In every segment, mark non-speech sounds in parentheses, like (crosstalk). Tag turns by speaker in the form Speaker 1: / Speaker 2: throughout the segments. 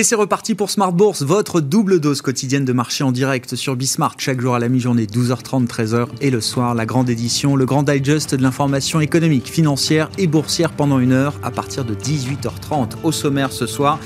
Speaker 1: Et c'est reparti pour Smart Bourse, votre double dose quotidienne de marché en direct sur Bismart, chaque jour à la mi-journée, 12h30, 13h, et le soir, la grande édition, le grand digest de l'information économique, financière et boursière pendant une heure à partir de 18h30. Au sommaire ce soir,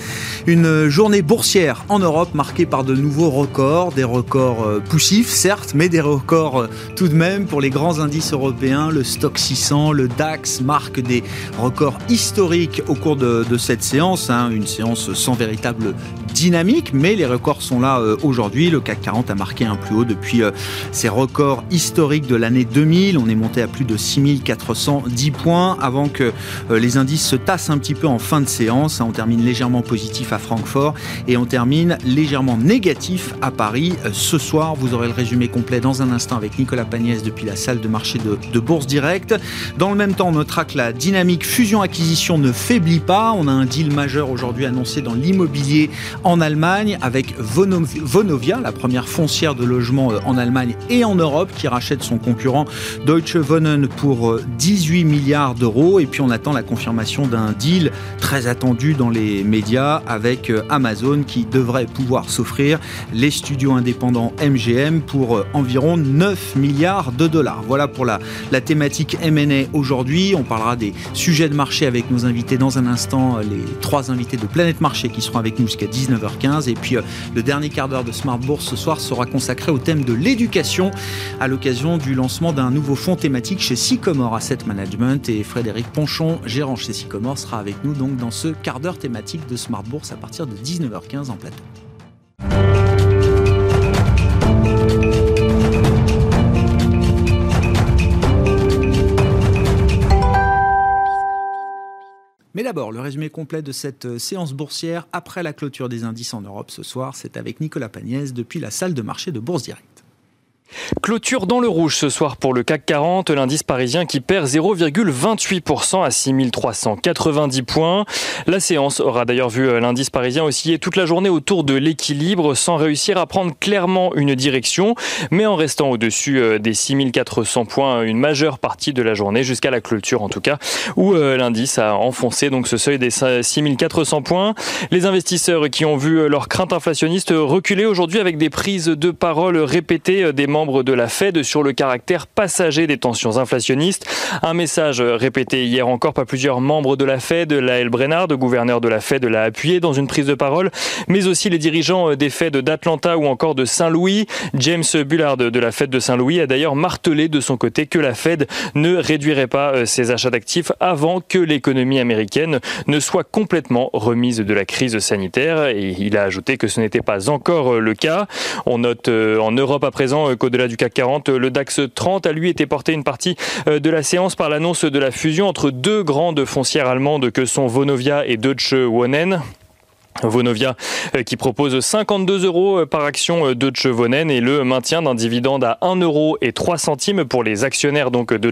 Speaker 1: une journée boursière en Europe marquée par de nouveaux records, des records euh, poussifs certes, mais des records euh, tout de même. Pour les grands indices européens, le Stock 600, le DAX marquent des records historiques au cours de, cette séance, hein, une séance sans véritable le dynamique, mais les records sont là euh, aujourd'hui. Le CAC 40 a marqué un plus haut depuis euh, ses records historiques de l'année 2000. On est monté à plus de 6410 points avant que euh, les indices se tassent un petit peu en fin de séance. On termine légèrement positif à Francfort et on termine légèrement négatif à Paris. Ce soir, vous aurez le résumé complet dans un instant avec Nicolas Pagnès depuis la salle de marché de, de Bourse Direct. Dans le même temps, on notera que la dynamique fusion-acquisition ne faiblit pas. On a un deal majeur aujourd'hui annoncé dans l'immobilier en Allemagne avec Vonovia, la première foncière de logement euh, en Allemagne et en Europe qui rachète son concurrent Deutsche Wohnen pour 18 euh, milliards d'euros. Et puis on attend la confirmation d'un deal très attendu dans les médias avec euh, Amazon qui devrait pouvoir s'offrir les studios indépendants MGM pour environ 9 milliards de dollars. Voilà pour la, la thématique M&A aujourd'hui. On parlera des sujets de marché avec nos invités dans un instant, les trois invités de Planète Marché qui seront avec nous jusqu'à 19h15. Et puis euh, le dernier quart d'heure de Smart Bourse ce soir sera consacré au thème de l'éducation à l'occasion du lancement d'un nouveau fonds thématique chez Sycomore Asset Management. Et Frédéric Ponchon, gérant chez Sycomore, sera avec nous donc dans ce quart d'heure thématique de Smart Bourse à partir de 19h15 en plateau. Mais d'abord, le résumé complet de cette euh, séance boursière après la clôture des indices en Europe ce soir, c'est avec Nicolas Pagnès depuis la salle de marché de Bourse Direct.
Speaker 2: Clôture dans le rouge ce soir pour le CAC 40, l'indice parisien qui perd 0,28% à 6390 points. La séance aura d'ailleurs vu euh, l'indice parisien osciller toute la journée autour de l'équilibre sans réussir à prendre clairement une direction, mais en restant au-dessus euh, des 6400 points une majeure partie de la journée jusqu'à la clôture en tout cas, où euh, l'indice a enfoncé donc ce seuil des 6400 points. Les investisseurs qui ont vu leurs craintes inflationnistes reculer aujourd'hui avec des prises de parole répétées des membres de la Fed sur le caractère passager des tensions inflationnistes. Un message répété hier encore par plusieurs membres de la Fed, Lael Brennard, gouverneur de la Fed, l'a appuyé dans une prise de parole, mais aussi les dirigeants des Fed d'Atlanta ou encore de Saint-Louis. James Bullard de la Fed de Saint-Louis a d'ailleurs martelé de son côté que la Fed ne réduirait pas euh, ses achats d'actifs avant que l'économie américaine ne soit complètement remise de la crise sanitaire. Et il a ajouté que ce n'était pas encore euh, le cas. On note euh, en Europe à présent au-delà du CAC 40. Le DAX 30 a lui été porté une partie euh, de la séance par l'annonce de la fusion entre deux grandes foncières allemandes que sont Vonovia et Deutsche Wohnen. Vonovia euh, qui propose 52 euros euh, par action euh, Deutsche Wohnen et le maintien d'un dividende à 1 euro et 3 centimes pour les actionnaires donc de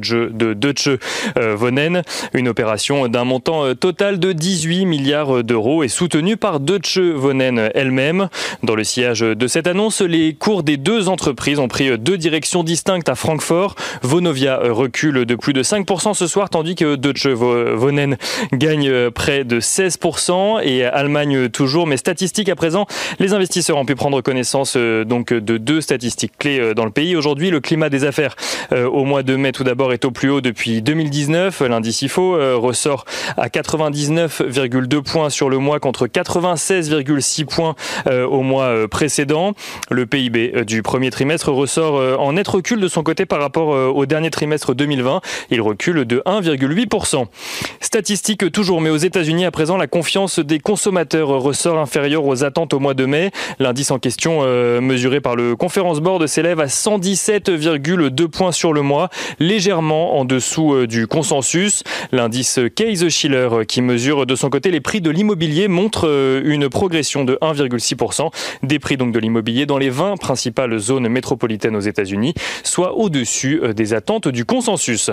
Speaker 2: Deutsche Wohnen. Une opération d'un montant total de 18 milliards d'euros et soutenue par Deutsche Wohnen elle-même. Dans le sillage de cette annonce, les cours des deux entreprises ont pris deux directions distinctes à Francfort. Vonovia recule de plus de 5% ce soir tandis que Deutsche Wohnen gagne près de 16% et Allemagne toujours, mais statistiques à présent, les investisseurs ont pu prendre connaissance euh, donc de deux statistiques clés euh, dans le pays. Aujourd'hui, le climat des affaires euh, au mois de mai tout d'abord est au plus haut depuis 2019. L'indice IFO ressort à 99,2 points sur le mois contre 96,6 points au mois précédent. Le PIB du premier trimestre ressort en net recul de son côté par rapport au dernier trimestre 2020. Il recule de 1,8%. Statistique toujours, mais aux États-Unis à présent, la confiance des consommateurs ressort inférieur aux attentes au mois de mai. L'indice en question, euh, mesuré par le Conference Board, s'élève à 117,2 points sur le mois, légèrement en dessous euh, du consensus. L'indice Case-Shiller, euh, qui mesure de son côté les prix de l'immobilier, montre une progression de 1,6% des prix donc de l'immobilier dans les 20 principales zones métropolitaines aux États-Unis, soit au-dessus des attentes du consensus.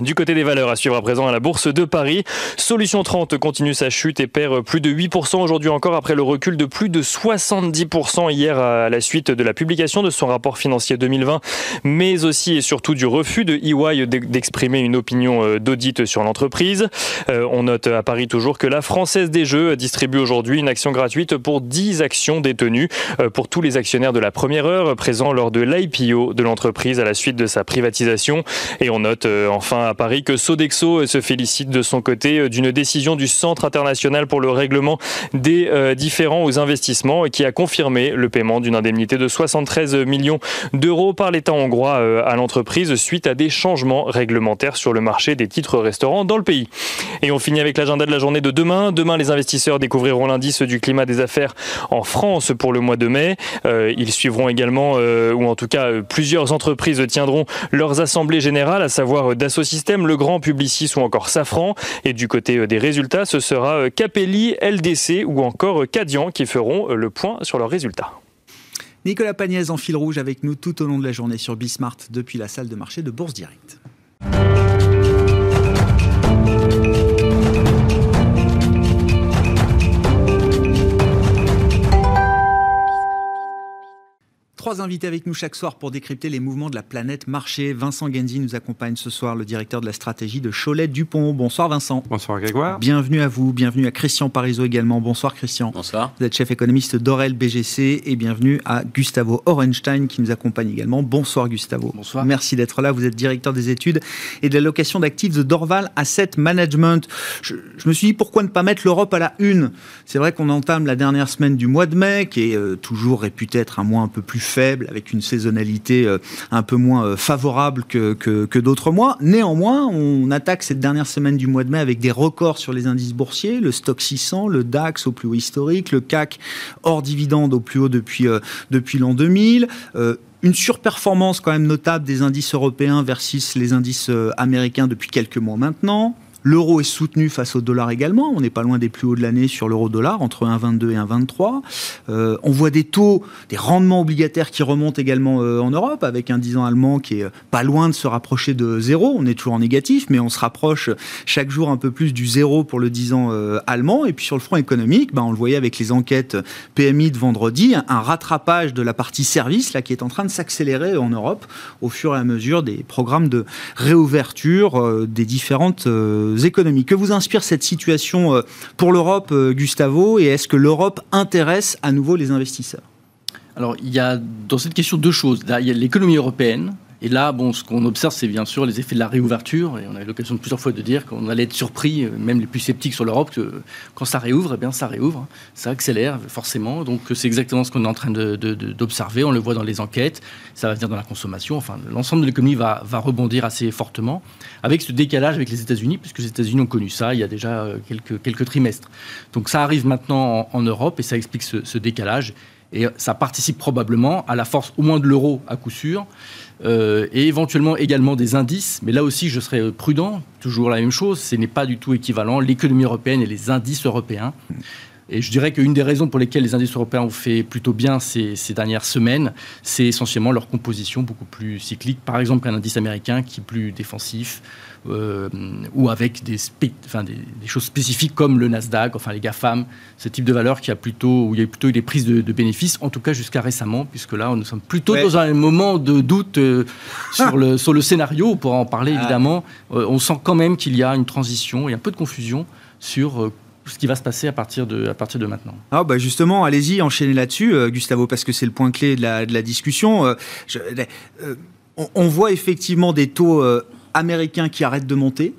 Speaker 2: Du côté des valeurs, à suivre à présent à la Bourse de Paris, Solution 30 continue sa chute et perd plus de 8% aujourd'hui encore après le recul de plus de 70% hier à la suite de la publication de son rapport financier 2020, mais aussi et surtout du refus de EY d'exprimer une opinion euh, d'audit sur l'entreprise. Euh, on note à Paris toujours que la Française des Jeux distribue aujourd'hui une action gratuite pour 10 actions détenues euh, pour tous les actionnaires de la première heure présents lors de l'IPO de l'entreprise à la suite de sa privatisation. Et on note enfin à Paris que Sodexo se félicite de son côté euh, d'une décision du Centre international pour le règlement des euh, différents aux investissements qui a confirmé le paiement d'une indemnité de 73 millions d'euros par l'État hongrois euh, à l'entreprise suite à des changements réglementaires sur le marché des titres restaurants dans le pays. Et on finit avec l'agenda de la journée de demain. Demain, les investisseurs découvriront l'indice du climat des affaires en France pour le mois de mai. ils suivront également, ou en tout cas plusieurs entreprises tiendront leurs assemblées générales, à savoir Dassault Le grand Publicis ou encore Safran. Et du côté euh, des résultats, ce sera euh, Capelli, LDC ou encore Cadian euh, qui feront le point sur leurs résultats.
Speaker 1: Nicolas Pagnès en fil rouge avec nous tout au long de la journée sur Bismart depuis la salle de marché de Bourse Direct. Trois invités avec nous chaque soir pour décrypter les mouvements de la planète marché. Vincent Genzi nous accompagne ce soir, le directeur de la stratégie de Cholet Dupont. Bonsoir Vincent.
Speaker 3: Bonsoir Grégoire.
Speaker 1: Bienvenue à vous, bienvenue à Christian Parizeau également. Bonsoir Christian.
Speaker 4: Bonsoir.
Speaker 1: Vous êtes chef économiste d'Orel BGC et bienvenue à Gustavo Orenstein qui nous accompagne également. Bonsoir Gustavo.
Speaker 4: Bonsoir.
Speaker 1: Merci d'être là. Vous êtes directeur des études et de l'allocation d'actifs de Dorval Asset Management. Je, je, me suis dit pourquoi ne pas mettre l'Europe à la une? C'est vrai qu'on entame la dernière semaine du mois de mai qui est euh, toujours réputé être un mois un peu plus faible, avec une saisonnalité euh, un peu moins euh, favorable que, d'autres mois. Néanmoins, on attaque cette dernière semaine du mois de mai avec des records sur les indices boursiers, le stock 600, le DAX au plus haut historique, le CAC hors dividende au plus haut depuis, euh, depuis l'an 2000 une surperformance quand même notable des indices européens versus les indices américains depuis quelques mois maintenant. L'euro est soutenu face au dollar également. On n'est pas loin des plus hauts de l'année sur l'euro-dollar, entre 1,22 et 1,23. Euh, on voit des taux, des rendements obligataires qui remontent également euh, en Europe, avec un 10 ans allemand qui est pas loin de se rapprocher de zéro. On est toujours en négatif, mais on se rapproche chaque jour un peu plus du zéro pour le 10 ans euh, allemand. Et puis sur le front économique, ben, on le voyait avec les enquêtes PMI de vendredi, un rattrapage de la partie service là, qui est en train de s'accélérer en Europe au fur et à mesure des programmes de réouverture des différentes économiques. Que vous inspire cette situation euh, pour l'Europe, euh, Gustavo, et est-ce que l'Europe intéresse à nouveau les investisseurs?
Speaker 4: Alors, il y a dans cette question deux choses. Il y a l'économie européenne, et là, bon, ce qu'on observe, c'est bien sûr les effets de la réouverture. Et on a eu l'occasion plusieurs fois de dire qu'on allait être surpris, euh, même les plus sceptiques sur l'Europe, que quand ça réouvre, eh bien, ça réouvre. Ça accélère forcément. Donc, c'est exactement ce qu'on est en train d'observer. on le voit dans les enquêtes. Ça va venir dans la consommation. Enfin, l'ensemble de l'économie va, rebondir assez fortement. Avec ce décalage avec les États-Unis, puisque les États-Unis ont connu ça il y a déjà euh, quelques, trimestres. Donc, ça arrive maintenant en, Europe et ça explique ce décalage. Et ça participe probablement à la force au moins de l'euro à coup sûr. Euh, et éventuellement également des indices. Mais là aussi, je serais prudent, toujours la même chose, ce n'est pas du tout équivalent, l'économie européenne et les indices européens. Et je dirais qu'une des raisons pour lesquelles les indices européens ont fait plutôt bien ces, ces dernières semaines, c'est essentiellement leur composition beaucoup plus cyclique. Par exemple, un indice américain qui est plus défensif, ou avec des, enfin, des, choses spécifiques comme le Nasdaq, enfin les GAFAM, ce type de valeur qui a plutôt, où il y a plutôt eu des prises de, bénéfices, en tout cas jusqu'à récemment, puisque là, nous sommes plutôt dans un moment de doute euh, sur, le, sur le scénario, on pourra en parler ah. évidemment. Euh, on sent quand même qu'il y a une transition et un peu de confusion sur ce qui va se passer à partir de, à partir de maintenant.
Speaker 1: Ah bah justement, allez-y, enchaînez là-dessus, Gustavo, parce que c'est le point clé de la, de la discussion. on, on, voit effectivement des taux américains qui arrêtent de monter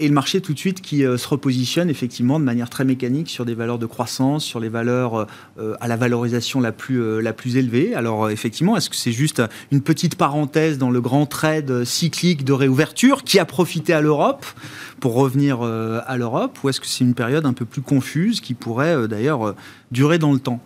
Speaker 1: et le marché tout de suite qui euh, se repositionne effectivement de manière très mécanique sur des valeurs de croissance, sur les valeurs euh, à la valorisation la plus, euh, la plus élevée. Alors effectivement, est-ce que c'est juste une petite parenthèse dans le grand trade cyclique de réouverture qui a profité à l'Europe pour revenir à l'Europe ou est-ce que c'est une période un peu plus confuse qui pourrait d'ailleurs durer dans le temps?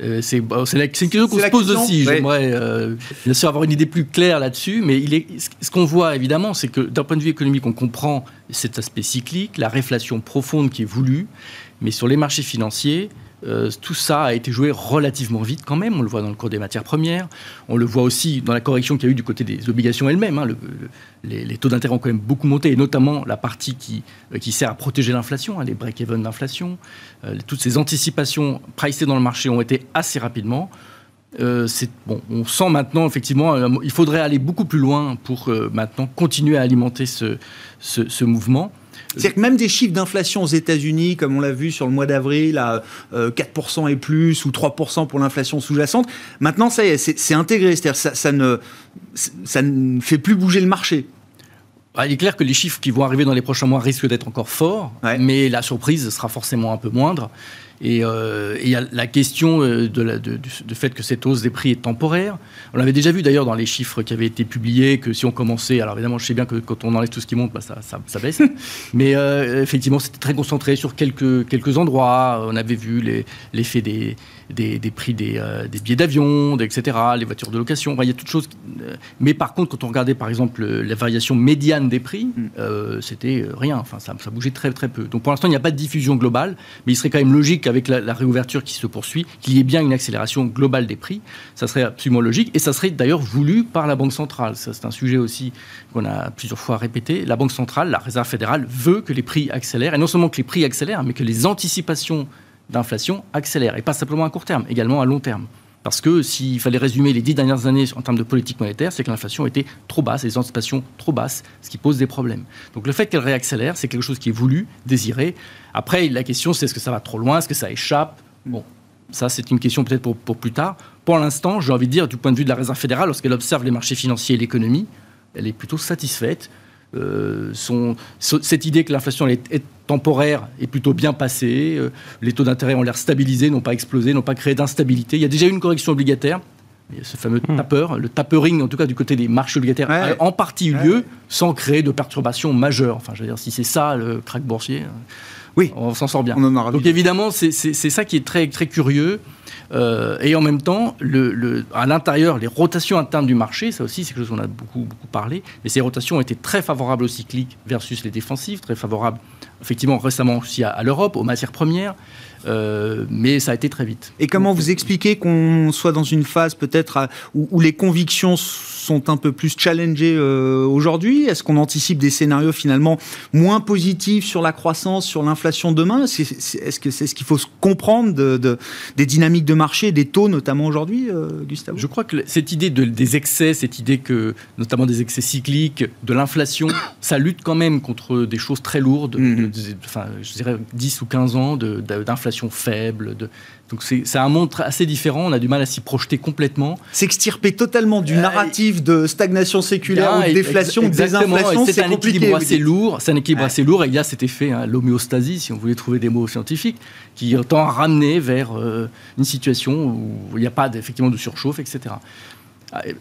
Speaker 4: Euh, c'est une question qu'on se pose aussi. J'aimerais euh, bien sûr avoir une idée plus claire là-dessus, mais il est, ce qu'on voit évidemment, c'est que d'un point de vue économique, on comprend cet aspect cyclique, la réflation profonde qui est voulue, mais sur les marchés financiers, euh, tout ça a été joué relativement vite quand même. On le voit dans le cours des matières premières. On le voit aussi dans la correction qu'il y a eu du côté des obligations elles-mêmes. Hein. les, taux d'intérêt ont quand même beaucoup monté, et notamment la partie qui, euh, qui sert à protéger l'inflation, hein, les break-even d'inflation. Euh, toutes ces anticipations pricées dans le marché ont été assez rapidement. on sent maintenant effectivement, il faudrait aller beaucoup plus loin pour maintenant continuer à alimenter ce, ce mouvement.
Speaker 1: C'est-à-dire que même des chiffres d'inflation aux États-Unis, comme on l'a vu sur le mois d'avril, à 4% euh, et plus, ou 3% pour l'inflation sous-jacente, maintenant, ça y est, c'est intégré. C'est-à-dire ça, ça, ne, ça ne fait plus bouger le marché.
Speaker 4: Ah, il est clair que les chiffres qui vont arriver dans les prochains mois risquent d'être encore forts, mais la surprise sera forcément un peu moindre. Et euh, il y a la question euh, de du, fait que cette hausse des prix est temporaire. On l'avait déjà vu d'ailleurs dans les chiffres qui avaient été publiés, que si on commençait, alors évidemment je sais bien que quand on enlève tout ce qui monte, bah, ça, ça, baisse, (laughs) mais euh, effectivement c'était très concentré sur quelques, quelques endroits. On avait vu l'effet des, des, des, prix des, des billets d'avion, etc., les voitures de location. il y a toutes choses. mais par contre, quand on regardait par exemple la variation médiane des prix, mm. c'était rien. Enfin, ça, ça bougeait très très peu. Donc pour l'instant, il n'y a pas de diffusion globale, mais il serait quand même logique avec la, réouverture qui se poursuit, qu'il y ait bien une accélération globale des prix. Ça serait absolument logique et ça serait d'ailleurs voulu par la Banque centrale. c'est un sujet aussi qu'on a plusieurs fois répété. La Banque centrale, la Réserve fédérale, veut que les prix accélèrent et non seulement que les prix accélèrent, mais que les anticipations d'inflation accélèrent et pas simplement à court terme, également à long terme. Parce que s'il fallait résumer les dix dernières années en termes de politique monétaire, c'est que l'inflation était trop basse, les anticipations trop basses, ce qui pose des problèmes. Donc le fait qu'elle réaccélère, c'est quelque chose qui est voulu, désiré. Après, la question, c'est est-ce que ça va trop loin, est-ce que ça échappe? Bon, ça, c'est une question peut-être pour, plus tard. Pour l'instant, j'ai envie de dire, du point de vue de la Réserve fédérale, lorsqu'elle observe les marchés financiers et l'économie, elle est plutôt satisfaite. Euh, cette idée que l'inflation est, temporaire est plutôt bien passée. Euh, les taux d'intérêt ont l'air stabilisés, n'ont pas explosé, n'ont pas créé d'instabilité. Il y a déjà eu une correction obligataire. Il y a ce fameux tapeur, le tapering, en tout cas du côté des marchés obligataires, a en partie eu lieu sans créer de perturbations majeures. Enfin, je veux dire, si c'est ça le crack boursier, oui, on s'en sort bien. Donc évidemment, c'est ça qui est très, très curieux. Euh, et en même temps, à l'intérieur, les rotations internes du marché, ça aussi, c'est quelque chose dont on a beaucoup, beaucoup parlé, mais ces rotations ont été très favorables aux cycliques versus les défensifs, très favorables, effectivement, récemment aussi à l'Europe, aux matières premières. Euh, mais ça a été très vite.
Speaker 1: Et comment vous expliquez qu'on soit dans une phase peut-être où, les convictions sont un peu plus challengées euh, aujourd'hui? Est-ce qu'on anticipe des scénarios finalement moins positifs sur la croissance, sur l'inflation demain? Est-ce que c'est ce qu'il faut comprendre de, des dynamiques de marché, des taux notamment aujourd'hui, euh, Gustave
Speaker 4: Je crois que cette idée de, des excès, cette idée que notamment des excès cycliques, de l'inflation, ça lutte quand même contre des choses très lourdes, mm-hmm. enfin je dirais 10 ou 15 ans d'inflation faible. De... Donc c'est un monde assez différent, on a du mal à s'y projeter complètement.
Speaker 1: S'extirper totalement du euh, narratif de stagnation séculaire ou de déflation, de désinflation,
Speaker 4: c'est un équilibre assez lourd. C'est un équilibre assez lourd et il y a cet effet, hein, l'homéostasie, si on voulait trouver des mots scientifiques, qui tend à ramener vers euh, une situation où il n'y a pas effectivement de surchauffe, etc.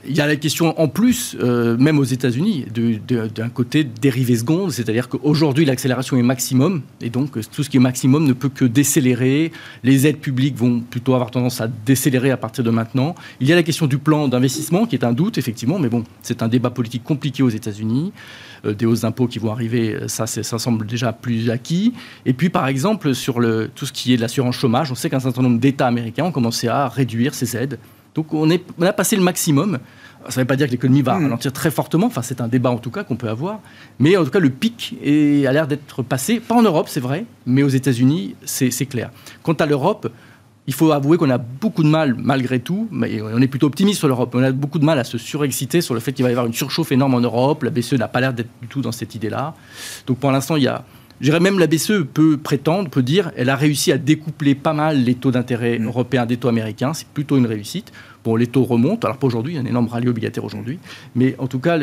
Speaker 4: Il y a la question en plus, euh, même aux États-Unis, d'un côté dérivé seconde, c'est-à-dire qu'aujourd'hui l'accélération est maximum, et donc tout ce qui est maximum ne peut que décélérer. Les aides publiques vont plutôt avoir tendance à décélérer à partir de maintenant. Il y a la question du plan d'investissement qui est un doute, effectivement, mais bon, c'est un débat politique compliqué aux États-Unis. Euh, des hausses d'impôts qui vont arriver, ça, ça semble déjà plus acquis. Et puis, par exemple, sur le, tout ce qui est de l'assurance chômage, on sait qu'un certain nombre d'États américains ont commencé à réduire ces aides donc on, est, a passé le maximum. Ça ne veut pas dire que l'économie va hmm. ralentir très fortement, enfin c'est un débat en tout cas qu'on peut avoir, mais en tout cas le pic a l'air d'être passé, pas en Europe c'est vrai, mais aux États-Unis c'est clair. Quant à l'Europe, il faut avouer qu'on a beaucoup de mal, malgré tout, mais on est plutôt optimiste sur l'Europe, on a beaucoup de mal à se surexciter sur le fait qu'il va y avoir une surchauffe énorme en Europe, la BCE n'a pas l'air d'être du tout dans cette idée-là. Donc pour l'instant il y a, je dirais même la BCE peut prétendre, peut dire, elle a réussi à découpler pas mal les taux d'intérêt mm. européens des taux américains. C'est plutôt une réussite. Bon, les taux remontent. Alors pas aujourd'hui, il y a un énorme rallye obligataire aujourd'hui. Mais en tout cas,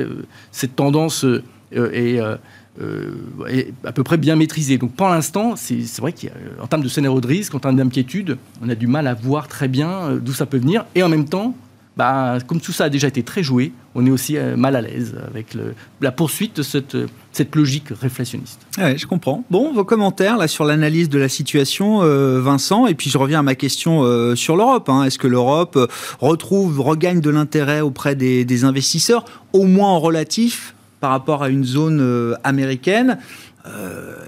Speaker 4: cette tendance euh, euh, est, à peu près bien maîtrisée. Donc pour l'instant, c'est vrai qu'en termes de scénario de risque, en termes d'inquiétude, on a du mal à voir très bien euh, d'où ça peut venir. Et en même temps, bah, comme tout ça a déjà été très joué, on est aussi euh, mal à l'aise avec la poursuite de cette, cette logique réflationniste.
Speaker 1: Ouais, je comprends. Bon, vos commentaires là sur l'analyse de la situation, euh, Vincent, et puis je reviens à ma question euh, sur l'Europe. Hein. Est-ce que l'Europe retrouve, regagne de l'intérêt auprès des, investisseurs, au moins en relatif par rapport à une zone américaine?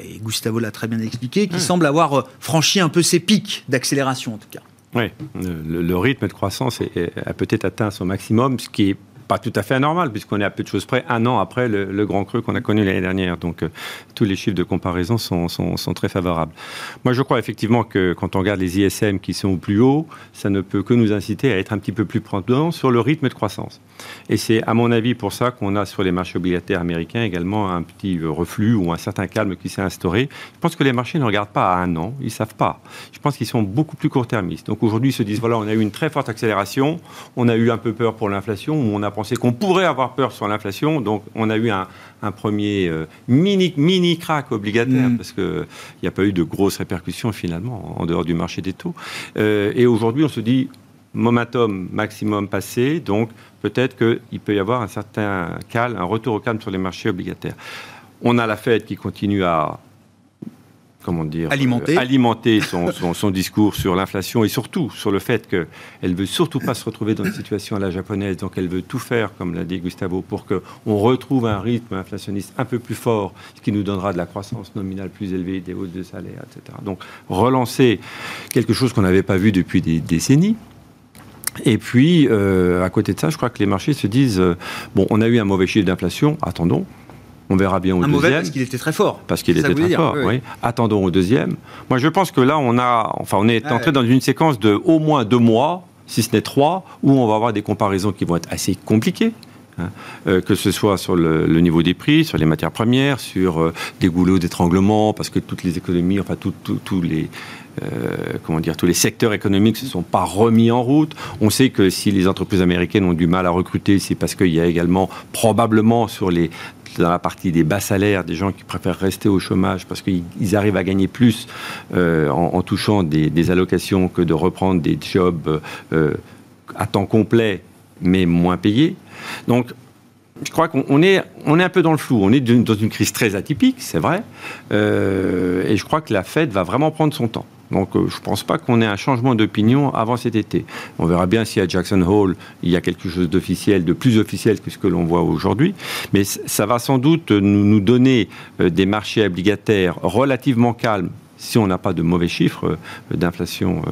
Speaker 1: Et Gustavo l'a très bien expliqué, qui semble avoir franchi un peu ses pics d'accélération en tout cas.
Speaker 3: Oui, le, rythme de croissance a peut-être atteint son maximum, ce qui est pas tout à fait anormal, puisqu'on est à peu de choses près un an après le, grand creux qu'on a connu l'année dernière. Donc, euh, tous les chiffres de comparaison sont, sont, très favorables. Moi, je crois effectivement que quand on regarde les ISM qui sont au plus haut, ça ne peut que nous inciter à être un petit peu plus prudents sur le rythme de croissance. Et c'est, à mon avis, pour ça qu'on a sur les marchés obligataires américains également un petit reflux ou un certain calme qui s'est instauré. Je pense que les marchés ne regardent pas à un an, ils ne savent pas. Je pense qu'ils sont beaucoup plus court-termistes. Donc aujourd'hui, ils se disent voilà, on a eu une très forte accélération, on a eu un peu peur pour l'inflation, on a pensé qu'on pourrait avoir peur sur l'inflation, donc on a eu un, premier euh, mini, mini crack obligataire, mm. parce qu'il n'y a pas eu de grosses répercussions finalement en dehors du marché des taux. Euh, et aujourd'hui, on se dit momentum maximum passé, donc peut-être qu'il peut y avoir un certain calme, un retour au calme sur les marchés obligataires. On a la Fed qui continue à comment dire,
Speaker 1: alimenter,
Speaker 3: euh, alimenter (laughs) son, son, discours sur l'inflation et surtout sur le fait qu'elle ne veut surtout pas se retrouver dans une situation à la japonaise, donc elle veut tout faire, comme l'a dit Gustavo, pour qu'on retrouve un rythme inflationniste un peu plus fort, ce qui nous donnera de la croissance nominale plus élevée, des hausses de salaire, etc. Donc relancer quelque chose qu'on n'avait pas vu depuis des décennies. Et puis, euh, à côté de ça, je crois que les marchés se disent euh, bon, on a eu un mauvais chiffre d'inflation, attendons. On verra bien au
Speaker 1: un
Speaker 3: deuxième.
Speaker 1: Mauvais parce qu'il était très fort.
Speaker 3: Parce qu'il était très fort, oui, Attendons au deuxième. Moi, je pense que là, on a, enfin, on est entré dans une séquence de au moins deux mois, si ce n'est trois, où on va avoir des comparaisons qui vont être assez compliquées. Hein. Euh, que ce soit sur le, niveau des prix, sur les matières premières, sur des goulots d'étranglement, parce que toutes les économies, enfin tous les, euh, comment dire, tous les secteurs économiques ne se sont pas remis en route. On sait que si les entreprises américaines ont du mal à recruter, c'est parce qu'il y a également probablement sur les dans la partie des bas salaires, des gens qui préfèrent rester au chômage parce qu'ils arrivent à gagner plus euh, en, touchant des, allocations que de reprendre des jobs euh, à temps complet mais moins payés. Donc, je crois qu'on est, on est un peu dans le flou. On est dans une crise très atypique, c'est vrai. et je crois que la Fed va vraiment prendre son temps. Donc euh, je ne pense pas qu'on ait un changement d'opinion avant cet été. On verra bien si à Jackson Hole, il y a quelque chose d'officiel, de plus officiel que ce que l'on voit aujourd'hui. Mais ça va sans doute nous, nous donner euh, des marchés obligataires relativement calmes si on n'a pas de mauvais chiffres euh, d'inflation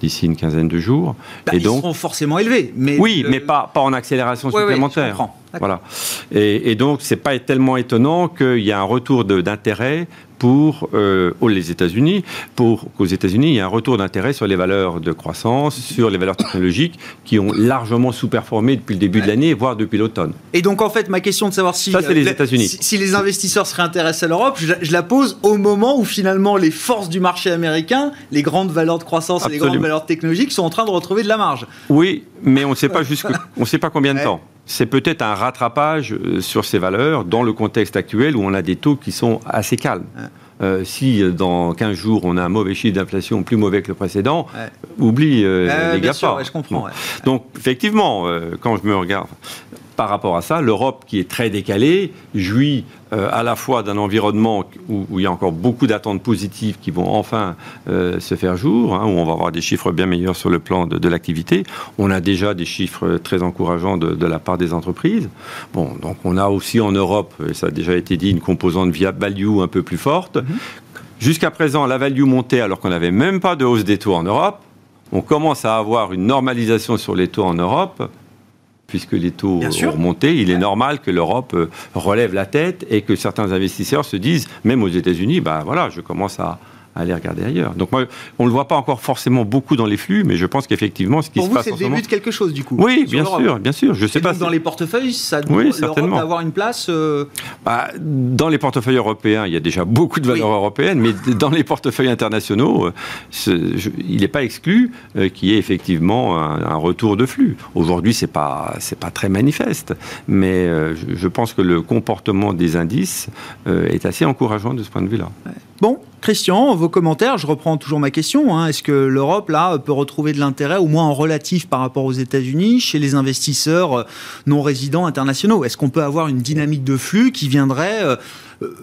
Speaker 3: d'ici une quinzaine de jours.
Speaker 1: Bah, et ils donc, seront forcément élevés.
Speaker 3: Mais oui, mais pas, pas en accélération supplémentaire. voilà. Et, et donc, c'est pas tellement étonnant qu'il y ait un retour d'intérêt pour euh, les États-Unis, pour qu'aux États-Unis, il y ait un retour d'intérêt sur les valeurs de croissance, sur les valeurs technologiques qui ont largement sous-performé depuis le début de l'année, voire depuis l'automne.
Speaker 1: Et donc, en fait, ma question de savoir si,
Speaker 3: Ça, les, États-Unis.
Speaker 1: Si, les investisseurs seraient intéressés à l'Europe, je, la pose au moment où finalement les forces du marché américain, les grandes valeurs de croissance et les grandes valeurs technologiques sont en train de retrouver de la marge.
Speaker 3: Oui, mais on ne sait pas (laughs) on sait pas combien de temps c'est peut-être un rattrapage euh, sur ces valeurs dans le contexte actuel où on a des taux qui sont assez calmes. Euh, si euh, dans 15 jours on a un mauvais chiffre d'inflation plus mauvais que le précédent, oublie les GAFA.
Speaker 1: je comprends.
Speaker 3: Donc effectivement, quand je me regarde, par rapport à ça, l'Europe, qui est très décalée, jouit euh, à la fois d'un environnement où, il y a encore beaucoup d'attentes positives qui vont enfin euh, se faire jour, hein, où on va avoir des chiffres bien meilleurs sur le plan de, l'activité. On a déjà des chiffres très encourageants de, la part des entreprises. Bon, donc on a aussi en Europe, et ça a déjà été dit, une composante via value un peu plus forte. Mm-hmm. Jusqu'à présent, la value montait alors qu'on n'avait même pas de hausse des taux en Europe. On commence à avoir une normalisation sur les taux en Europe puisque les taux ont remonté, il est normal que l'Europe euh, relève la tête et que certains investisseurs se disent, même aux États-Unis, bah voilà, je commence à, aller regarder ailleurs. Donc moi, on ne le voit pas encore forcément beaucoup dans les flux, mais je pense qu'effectivement, ce qui
Speaker 1: se
Speaker 3: vous, passe
Speaker 1: c'est le début de quelque chose du coup.
Speaker 3: Oui, bien sûr, bien sûr. Je sais pas.
Speaker 1: Dans les portefeuilles, ça doit oui, certainement. avoir une place. Euh,
Speaker 3: bah, dans les portefeuilles européens, il y a déjà beaucoup de valeurs européennes, mais dans les portefeuilles internationaux, euh, il n'est pas exclu euh, qu'il y ait effectivement un, retour de flux. Aujourd'hui, c'est pas c'est pas très manifeste, mais je, pense que le comportement des indices est assez encourageant de ce point de vue-là.
Speaker 1: Bon, Christian, vos commentaires, je reprends toujours ma question. Hein. Est-ce que l'Europe, là, peut retrouver de l'intérêt, au moins en relatif par rapport aux États-Unis, chez les investisseurs euh, non résidents internationaux? Est-ce qu'on peut avoir une dynamique de flux qui viendrait euh, euh,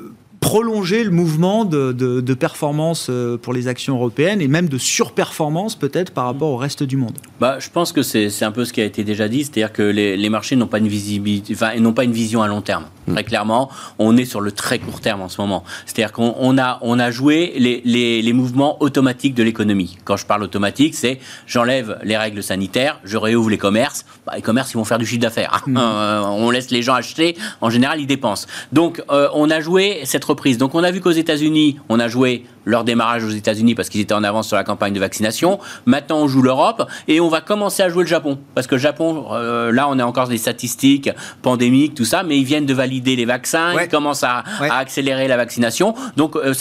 Speaker 1: prolonger le mouvement de, de, performance euh, pour les actions européennes et même de surperformance peut-être par rapport au reste du monde
Speaker 5: bah, Je pense que c'est un peu ce qui a été déjà dit, c'est-à-dire que les, les marchés n'ont pas une visibilité, enfin, n'ont pas une vision à long terme. Mm. Très clairement, on est sur le très court terme en ce moment. C'est-à-dire qu'on a, on a joué les, les, les mouvements automatiques de l'économie. Quand je parle automatique, c'est j'enlève les règles sanitaires, je réouvre les commerces. Bah, les commerces, ils vont faire du chiffre d'affaires. Mm. on laisse les gens acheter, en général, ils dépensent. Donc, euh, on a joué cette donc on a vu qu'aux États-Unis, on a joué leur démarrage aux États-Unis parce qu'ils étaient en avance sur la campagne de vaccination. Maintenant, on joue l'Europe et on va commencer à jouer le Japon. Parce que le Japon, euh, là, on a encore des statistiques pandémiques, tout ça, mais ils viennent de valider les vaccins, ils commencent à, accélérer la vaccination. Donc, euh,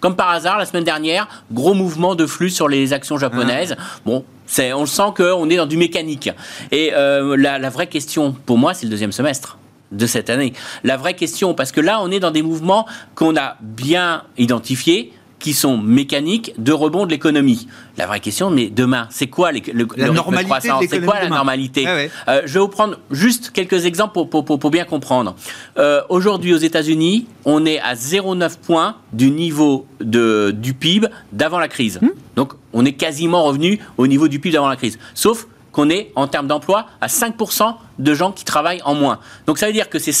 Speaker 5: comme par hasard, la semaine dernière, gros mouvement de flux sur les actions japonaises. Ah. Bon, on sent qu'on est dans du mécanique. Et euh, la vraie question, pour moi, c'est le deuxième semestre de cette année. La vraie question, parce que là, on est dans des mouvements qu'on a bien identifiés, qui sont mécaniques de rebond de l'économie. La vraie question, mais demain, c'est quoi le,
Speaker 1: la normalité
Speaker 5: C'est quoi la normalité? Ah euh, Je vais vous prendre juste quelques exemples pour, bien comprendre. Euh, aujourd'hui, aux États-Unis, on est à 0,9 points du niveau de, du PIB d'avant la crise. Hmm? Donc, on est quasiment revenu au niveau du PIB d'avant la crise. Sauf qu'on est, en termes d'emploi, à 5% de gens qui travaillent en moins. Donc ça veut dire que c'est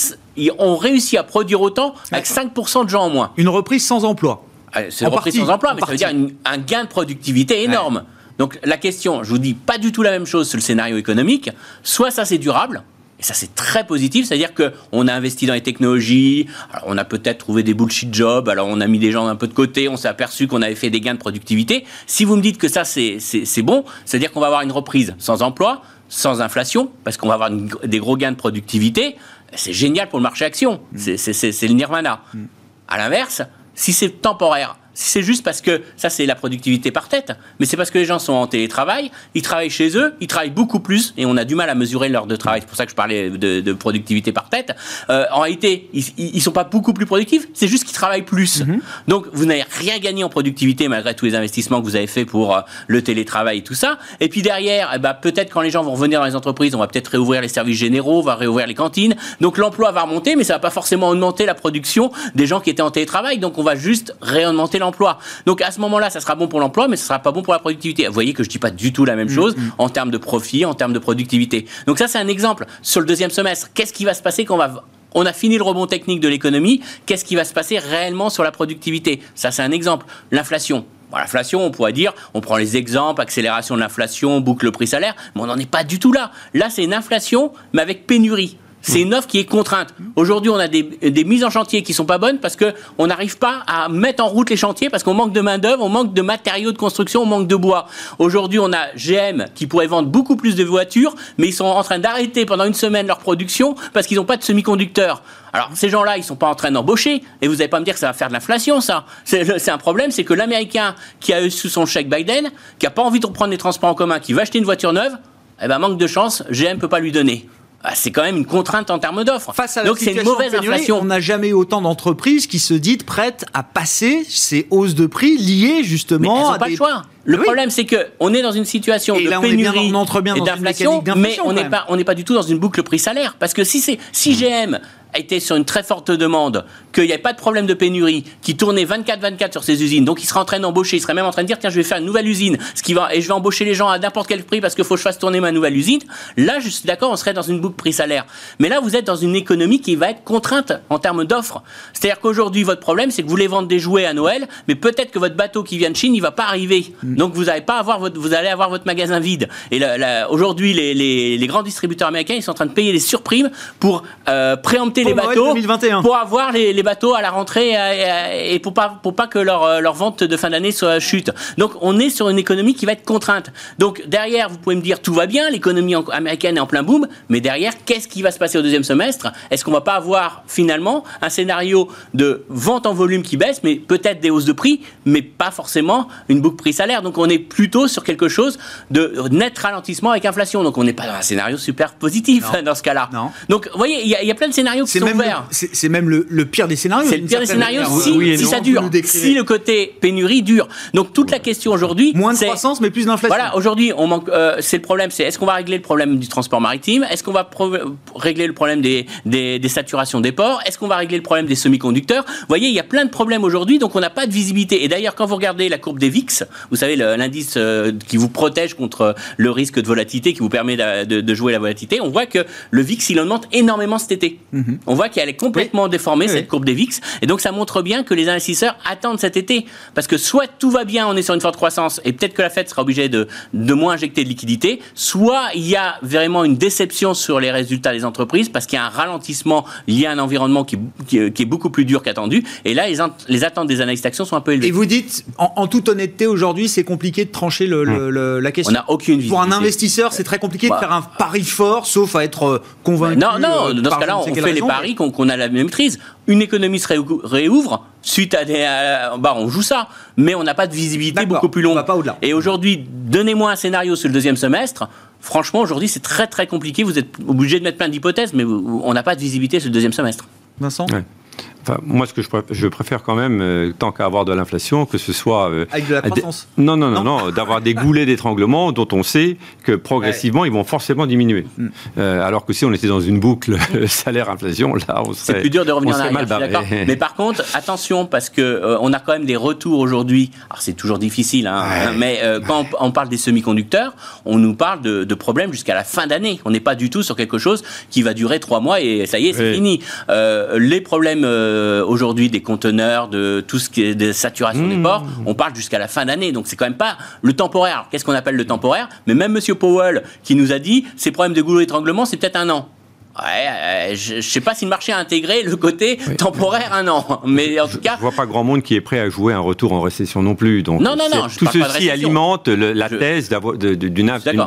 Speaker 5: on réussit à produire autant avec 5% de gens en moins.
Speaker 1: Une reprise sans emploi.
Speaker 5: Ah, c'est une reprise sans emploi, mais ça veut dire un gain de productivité énorme. Donc la question, je vous dis pas du tout la même chose sur le scénario économique. Soit ça c'est durable, ça, c'est très positif, c'est-à-dire qu'on a investi dans les technologies, alors on a peut-être trouvé des bullshit jobs, alors on a mis des gens un peu de côté, on s'est aperçu qu'on avait fait des gains de productivité. Si vous me dites que ça, c'est bon, c'est-à-dire qu'on va avoir une reprise sans emploi, sans inflation, parce qu'on va avoir des gros gains de productivité, c'est génial pour le marché action. C'est le nirvana. Mm. À l'inverse, si c'est temporaire, c'est juste parce que ça, c'est la productivité par tête, mais c'est parce que les gens sont en télétravail, ils travaillent chez eux, ils travaillent beaucoup plus, et on a du mal à mesurer l'heure de travail. C'est pour ça que je parlais de, productivité par tête. Euh, en réalité, ils, ne sont pas beaucoup plus productifs, c'est juste qu'ils travaillent plus. Mhm. Donc, vous n'avez rien gagné en productivité malgré tous les investissements que vous avez faits pour euh, le télétravail et tout ça. Et puis derrière, eh ben, peut-être quand les gens vont revenir dans les entreprises, on va peut-être réouvrir les services généraux, on va réouvrir les cantines. Donc, l'emploi va remonter, mais ça va pas forcément augmenter la production des gens qui étaient en télétravail. Donc, on va juste réaugmenter Donc à ce moment-là, ça sera bon pour l'emploi, mais ce sera pas bon pour la productivité. Vous voyez que je dis pas du tout la même mm, chose mm. en termes de profit, en termes de productivité. Donc ça, c'est un exemple. Sur le deuxième semestre, qu'est-ce qui va se passer quand on va on a fini le rebond technique de l'économie. Qu'est-ce qui va se passer réellement sur la productivité? Ça, c'est un exemple. L'inflation. l'inflation, on pourrait dire, on prend les exemples, accélération de l'inflation, boucle prix-salaire, mais on n'en est pas du tout là. Là, c'est une inflation, mais avec pénurie. C'est une offre qui est contrainte. Aujourd'hui, on a des, mises en chantier qui sont pas bonnes parce que on n'arrive pas à mettre en route les chantiers parce qu'on manque de main d'œuvre, on manque de matériaux de construction, on manque de bois. Aujourd'hui, on a GM qui pourrait vendre beaucoup plus de voitures, mais ils sont en train d'arrêter pendant une semaine leur production parce qu'ils n'ont pas de semi-conducteurs. Alors, ces gens-là, ils sont pas en train d'embaucher, et vous n'allez pas me dire que ça va faire de l'inflation, ça. C'est un problème, c'est que l'Américain qui a eu sous son chèque Biden, qui a pas envie de reprendre les transports en commun, qui va acheter une voiture neuve, eh ben, manque de chance, GM peut pas lui donner. Ah, c'est quand même une contrainte en termes d'offres.
Speaker 1: Donc c'est une mauvaise inflation. On n'a jamais eu autant d'entreprises qui se disent prêtes à passer ces hausses de prix liées justement
Speaker 5: mais elles à pas le choix. Le problème, c'est que on est dans une situation de pénurie et d'inflation, mais on n'est pas, on n'est pas du tout dans une boucle prix-salaire. Parce que si c'est, si GM été sur une très forte demande, qu'il n'y avait pas de problème de pénurie, qui tournait 24-24 sur ses usines, donc il serait en train d'embaucher, il serait même en train de dire tiens je vais faire une nouvelle usine, ce qui va et je vais embaucher les gens à n'importe quel prix parce qu'il faut que je fasse tourner ma nouvelle usine. Là, je suis d'accord, on serait dans une boucle prix-salaire. Mais là, vous êtes dans une économie qui va être contrainte en termes d'offres. C'est-à-dire qu'aujourd'hui, votre problème, c'est que vous voulez vendre des jouets à Noël, mais peut-être que votre bateau qui vient de Chine, il va pas arriver. Mm. Donc vous n'allez pas avoir votre, vous allez avoir votre magasin vide. Et aujourd'hui, les, les, grands distributeurs américains, ils sont en train de payer des surprimes pour euh, préempter les bateaux.
Speaker 1: 2021.
Speaker 5: Pour avoir les, bateaux à la rentrée et, pour pas pour pas que leur, euh, leur vente de fin d'année soit chute. Donc on est sur une économie qui va être contrainte. Donc derrière, vous pouvez me dire tout va bien, l'économie américaine est en plein boom, mais derrière, qu'est-ce qui va se passer au deuxième semestre? Est-ce qu'on va pas avoir finalement un scénario de vente en volume qui baisse, mais peut-être des hausses de prix, mais pas forcément une boucle prix-salaire? Donc on est plutôt sur quelque chose de net ralentissement avec inflation. Donc on n'est pas dans un scénario super positif (laughs) dans ce cas-là. Donc vous voyez, il y, a plein de scénarios qui
Speaker 1: c'est même, le-
Speaker 5: ouverts.
Speaker 1: c'est c'est même le, le pire des scénarios.
Speaker 5: C'est le pire des scénarios
Speaker 1: manière.
Speaker 5: si,
Speaker 1: Oui et
Speaker 5: si
Speaker 1: non,
Speaker 5: ça dure, si le côté pénurie dure. Donc toute la question aujourd'hui,
Speaker 1: Moins de
Speaker 5: c'est-
Speaker 1: croissance, mais plus d'inflation.
Speaker 5: Voilà, aujourd'hui, on manque. euh, c'est le problème. C'est est-ce qu'on va régler le problème du transport maritime? Est-ce qu'on va pro- régler le problème des, des, des saturations des ports? Est-ce qu'on va régler le problème des semi-conducteurs? Vous voyez, il y a plein de problèmes aujourd'hui, donc on n'a pas de visibilité. Et d'ailleurs, quand vous regardez la courbe des VIX, vous savez le- l'indice euh, qui vous protège contre le risque de volatilité, qui vous permet de, de- de jouer la volatilité, on voit que le VIX il augmente énormément cet été. On voit qu'elle est complètement déformée.
Speaker 1: Oui,
Speaker 5: cette courbe des VIX, et donc ça montre bien que les investisseurs attendent cet été, parce que soit tout va bien, on est sur une forte croissance, et peut-être que la Fed sera obligée de, de moins injecter de liquidités, soit il y a vraiment une déception sur les résultats des entreprises, parce qu'il y a un ralentissement lié à un environnement qui, qui- qui est beaucoup plus dur qu'attendu, et là les, les attentes des analystes d'actions sont un peu élevées.
Speaker 1: Et vous dites, en, en toute honnêteté, aujourd'hui, c'est compliqué de trancher le- le- le- la
Speaker 5: On
Speaker 1: question.
Speaker 5: n'a aucune
Speaker 1: Pour un
Speaker 5: visibilité.
Speaker 1: investisseur, c'est très compliqué
Speaker 5: Bah.
Speaker 1: de faire un pari fort, sauf à être euh, convaincu.
Speaker 5: Non, non,
Speaker 1: euh,
Speaker 5: dans ce cas-là, on fait les paris qu'on a la même maîtrise. Une économie se réou- réouvre, suite à des. à- bah, on joue ça, mais on n'a pas de visibilité beaucoup plus
Speaker 1: on
Speaker 5: longue.
Speaker 1: va pas au-delà.
Speaker 5: Et aujourd'hui, donnez-moi un scénario sur le deuxième semestre. Franchement, aujourd'hui, c'est très très compliqué. Vous êtes obligé de mettre plein d'hypothèses, mais vous- on n'a pas de visibilité sur le deuxième semestre.
Speaker 1: Vincent
Speaker 3: Ouais. Enfin, moi, ce que je, préfère, je préfère quand même, euh, tant qu'à avoir de l'inflation, que ce soit. euh,
Speaker 1: Avec de la
Speaker 3: des-
Speaker 1: croissance.
Speaker 3: Non, non, non,
Speaker 1: Non.
Speaker 3: non, d'avoir des goulets (laughs) d'étranglement dont on sait que progressivement, ils vont forcément diminuer.
Speaker 1: Mm.
Speaker 3: Euh, alors que si on était dans une boucle (laughs) salaire-inflation, là, on serait.
Speaker 5: C'est plus dur de revenir
Speaker 3: on
Speaker 5: en arrière.
Speaker 3: mal
Speaker 5: je suis d'accord.
Speaker 3: barré.
Speaker 5: Mais par contre, attention parce que euh, on a quand même des retours aujourd'hui. Alors c'est toujours difficile, hein, mais euh, quand on, on parle des semi-conducteurs, on nous parle de, de problèmes jusqu'à la fin d'année. On n'est pas du tout sur quelque chose qui va durer trois mois et ça y est, c'est fini. Euh, les problèmes euh, aujourd'hui des conteneurs, de tout ce qui est de saturation des
Speaker 3: Mmh.
Speaker 5: ports, on parle jusqu'à la fin d'année. Donc c'est quand même pas le temporaire. Qu'est-ce qu'on appelle le temporaire? Mais même Monsieur Powell qui nous a dit ces problèmes de goulot d'étranglement, c'est peut-être un an. Ouais, euh, je, je sais pas si le marché a intégré le côté temporaire un an, (laughs) mais en tout cas,
Speaker 3: Je vois pas grand monde qui est prêt à jouer un retour en récession non plus. Donc,
Speaker 5: Non, non, non,
Speaker 3: tout ceci alimente le- la
Speaker 5: Je-
Speaker 3: thèse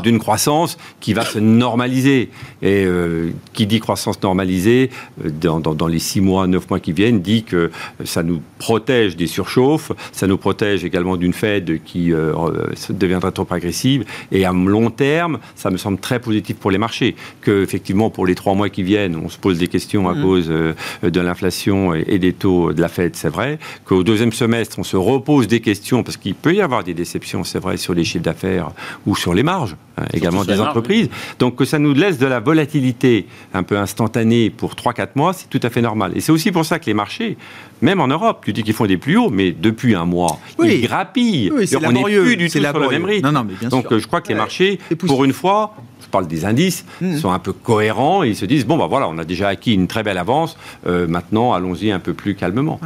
Speaker 3: d'une croissance qui va se normaliser. Et euh, qui dit croissance normalisée, euh, dans, dans- dans les six mois, neuf mois qui viennent, dit que ça nous protège des surchauffes, ça nous protège également d'une Fed qui euh, deviendrait trop agressive. Et à long terme, ça me semble très positif pour les marchés. Que effectivement, pour les trois mois qui viennent, on se pose des questions à cause euh, de l'inflation et, des taux de la Fed, c'est vrai. Qu'au deuxième semestre, on se repose des questions parce qu'il peut y avoir des déceptions, c'est vrai, sur les chiffres d'affaires ou sur les marges également des entreprises. Donc que ça nous laisse de la volatilité un peu instantanée pour 3-4 mois, c'est tout à fait normal. Et c'est aussi pour ça que les marchés, même en Europe, tu dis qu'ils font des plus hauts, mais depuis un mois,
Speaker 1: Oui.
Speaker 3: ils grappillent.
Speaker 1: Oui,
Speaker 3: on n'est
Speaker 1: laborieux,
Speaker 3: plus du tout sur le
Speaker 1: laborieux.
Speaker 3: même rythme.
Speaker 1: Non, non, mais bien
Speaker 3: Donc
Speaker 1: sûr.
Speaker 3: je crois que les marchés, pour une fois, je parle des indices,
Speaker 1: Mhm.
Speaker 3: sont un peu cohérents et ils se disent bon bah voilà, on a déjà acquis une très belle avance. euh, maintenant, allons-y un peu plus calmement.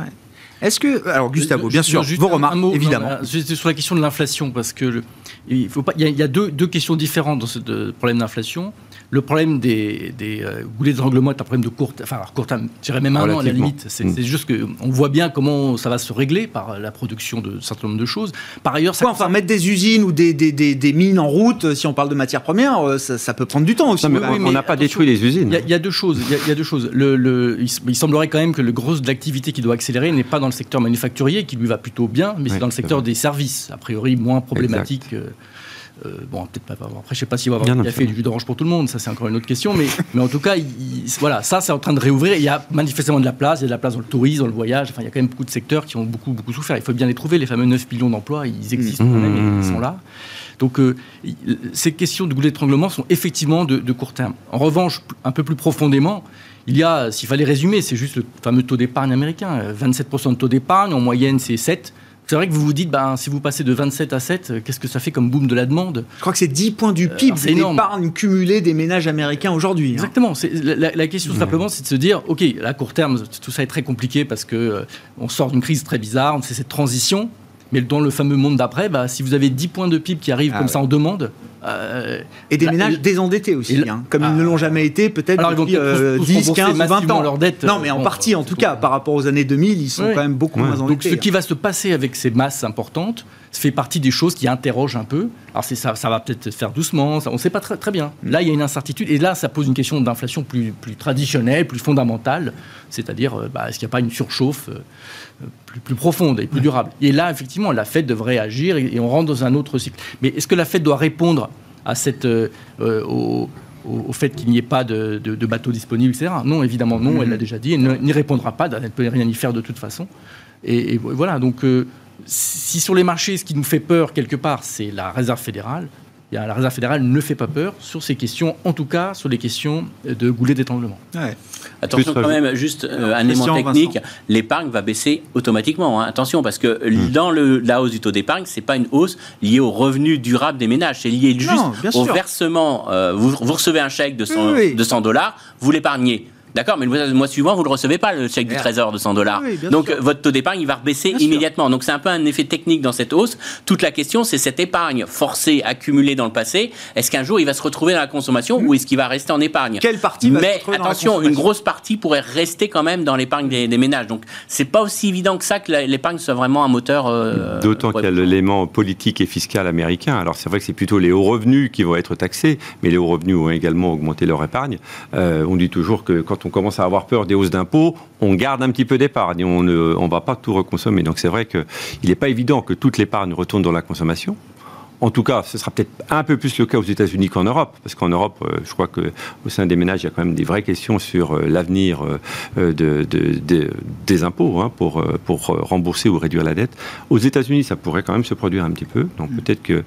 Speaker 1: Est-ce que. Alors, Gustavo, bien sûr,
Speaker 4: juste
Speaker 1: vos remarques,
Speaker 4: mot,
Speaker 1: évidemment.
Speaker 4: non, C'était sur la question de l'inflation, parce que le- il faut pas. Il y a, il y a deux, deux questions différentes dans ce de- problème d'inflation. Le problème des, des euh, goulets d'étranglement est un problème de court, enfin court terme, je dirais même un an à la limite. C'est
Speaker 3: Mm.
Speaker 4: c'est juste que on voit bien comment ça va se régler par la production de certain nombre de choses. Par ailleurs, ça
Speaker 1: Quoi, enfin, mettre des usines ou des, des, des, des mines en route, euh, si on parle de matières premières, euh, ça, ça peut prendre du temps aussi.
Speaker 3: Non, mais on- n'a pas détruit les usines.
Speaker 4: Il y, a, il y a deux choses. Il y a, y a deux choses. Le, le- il, semblerait quand même que le gros de l'activité qui doit accélérer n'est pas dans le secteur manufacturier, qui lui va plutôt bien, mais c'est dans le secteur
Speaker 3: vrai.
Speaker 4: des services, a priori moins problématique. euh, euh, bon, peut-être pas. Après, je sais pas s'il va y avoir
Speaker 3: observé.
Speaker 4: fait du jus d'orange pour tout le monde. Ça, c'est encore une autre question. Mais, mais en tout cas, il- il- voilà, ça, c'est en train de réouvrir. Il y a manifestement de la place. Il y a de la place dans le tourisme, dans le voyage. Enfin, il y a quand même beaucoup de secteurs qui ont beaucoup, beaucoup souffert. Il faut bien les trouver. Les fameux 9 millions d'emplois, ils existent quand même. Ils sont là. Donc, euh, ces questions de goulet d'étranglement sont effectivement de, de court terme. En revanche, un peu plus profondément, il y a, s'il fallait résumer, c'est juste le fameux taux d'épargne américain. Euh, 27% de taux d'épargne, en moyenne, c'est 7. C'est vrai que vous vous dites, ben, si vous passez de 27 à 7, euh, qu'est-ce que ça fait comme boom de la demande?
Speaker 1: Je crois que c'est 10 points du PIB
Speaker 4: alors, c'est énorme.
Speaker 1: d'épargne cumulée des ménages américains aujourd'hui. hein.
Speaker 4: Exactement. La, la- la question simplement, c'est de se dire, ok, à court terme, tout ça est très compliqué parce que euh, on sort d'une crise très bizarre, c'est cette transition. Mais dans le fameux monde d'après, bah, si vous avez 10 points de PIB qui arrivent
Speaker 1: Ah
Speaker 4: comme
Speaker 1: ouais.
Speaker 4: ça en demande, euh,
Speaker 1: Et des
Speaker 4: Là,
Speaker 1: ménages
Speaker 4: et-
Speaker 1: désendettés aussi,
Speaker 4: et
Speaker 1: hein, comme
Speaker 4: Ah.
Speaker 1: ils ne l'ont jamais été, peut-être depuis euh,
Speaker 4: tous
Speaker 1: 10,
Speaker 4: rembourser
Speaker 1: 15 ou 20
Speaker 4: massivement
Speaker 1: ans.
Speaker 4: leurs dettes,
Speaker 1: non, mais en partie, en tout cas, par rapport aux années 2000, ils sont
Speaker 4: Ouais.
Speaker 1: quand même beaucoup
Speaker 3: Ouais.
Speaker 1: moins
Speaker 4: Donc
Speaker 1: endettés.
Speaker 4: ce qui va se passer avec ces masses importantes fait partie des choses qui interrogent un peu. Alors ça, ça va peut-être se faire doucement, ça- on ne sait pas très, très bien.
Speaker 1: Mm.
Speaker 4: Là, il y a une incertitude et là, ça pose une question d'inflation plus, plus traditionnelle, plus fondamentale, c'est-à-dire euh, bah, est-ce qu'il n'y a pas une surchauffe euh, plus, plus profonde et plus durable Et là, effectivement, la Fed devrait agir et, et on rentre dans un autre cycle. Mais est-ce que la Fed doit répondre à cette, euh, euh, au- au, fait qu'il n'y ait pas de, de, bateaux disponibles, etc. Non, évidemment, non, elle l'a déjà dit, elle n'y répondra pas, elle ne peut rien y faire de toute façon. Et, voilà, donc euh, si sur les marchés, ce qui nous fait peur quelque part, c'est la réserve fédérale, la Réserve fédérale ne fait pas peur sur ces questions, en tout cas sur les questions de goulet d'étranglement.
Speaker 5: Attention quand même, juste euh, un élément technique, l'épargne va baisser automatiquement. Hein. Attention, parce que hmm. dans le, la hausse du taux d'épargne, c'est pas une hausse liée au revenu durable des ménages, c'est lié juste au versement. Euh, vous, recevez un chèque de 100 dollars, vous l'épargnez. D'accord, mais le mois suivant, vous ne le recevez pas, le chèque du trésor de 100 dollars. Donc, votre taux d'épargne, il va rebaisser immédiatement. Donc, c'est un peu un effet technique dans cette hausse. Toute la question, c'est cette épargne forcée, accumulée dans le passé. Est-ce qu'un jour, il va se retrouver dans la consommation ou est-ce qu'il va rester en épargne
Speaker 1: Quelle partie
Speaker 5: Mais attention, une grosse partie pourrait rester quand même dans l'épargne des, ménages. Donc, c'est pas aussi évident que ça que l'épargne soit vraiment un moteur.
Speaker 3: Euh, D'autant qu'il y a l'élément politique et fiscal américain. Alors, c'est vrai que c'est plutôt les hauts revenus qui vont être taxés, mais les hauts revenus vont également augmenter leur épargne. Euh, on dit toujours que quand on commence à avoir peur des hausses d'impôts, on garde un petit peu d'épargne, on ne va pas tout reconsommer. Donc c'est vrai qu'il n'est pas évident que toute l'épargne retourne dans la consommation. En tout cas, ce sera peut-être un peu plus le cas aux États-Unis qu'en Europe, parce qu'en Europe, euh, je crois qu'au sein des ménages, il y a quand même des vraies questions sur euh, l'avenir euh, de, des impôts hein, pour, pour rembourser ou réduire la dette. Aux États-Unis, ça pourrait quand même se produire un petit peu. Donc mm. peut-être que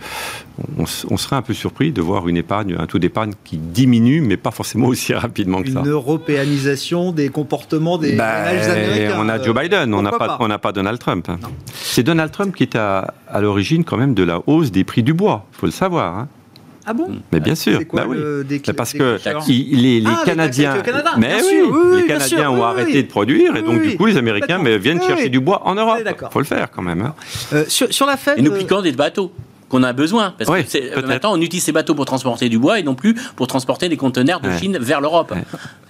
Speaker 3: on, serait un peu surpris de voir une épargne, un taux d'épargne qui diminue, mais pas forcément aussi rapidement que ça.
Speaker 1: Une européanisation des comportements des ben, ménages américains.
Speaker 3: On a Joe Biden, on n'a pas, on pas Donald Trump. Hein. C'est Donald Trump qui est à, à l'origine quand même de la hausse des prix du bois, il faut le savoir. Hein.
Speaker 1: Ah bon
Speaker 3: Mais bien sûr, bah oui. parce que les, ah, Canadiens, mais oui, les Canadiens ont arrêté de produire et donc du coup les Américains mais, viennent chercher du bois en Europe. Il faut le faire quand même. Hein.
Speaker 1: Euh, sur, la Fed,
Speaker 5: et nous euh, piquons des bateaux qu'on a besoin. Parce que euh, maintenant, on utilise ces bateaux pour transporter du bois et non plus pour transporter des conteneurs de Chine vers l'Europe.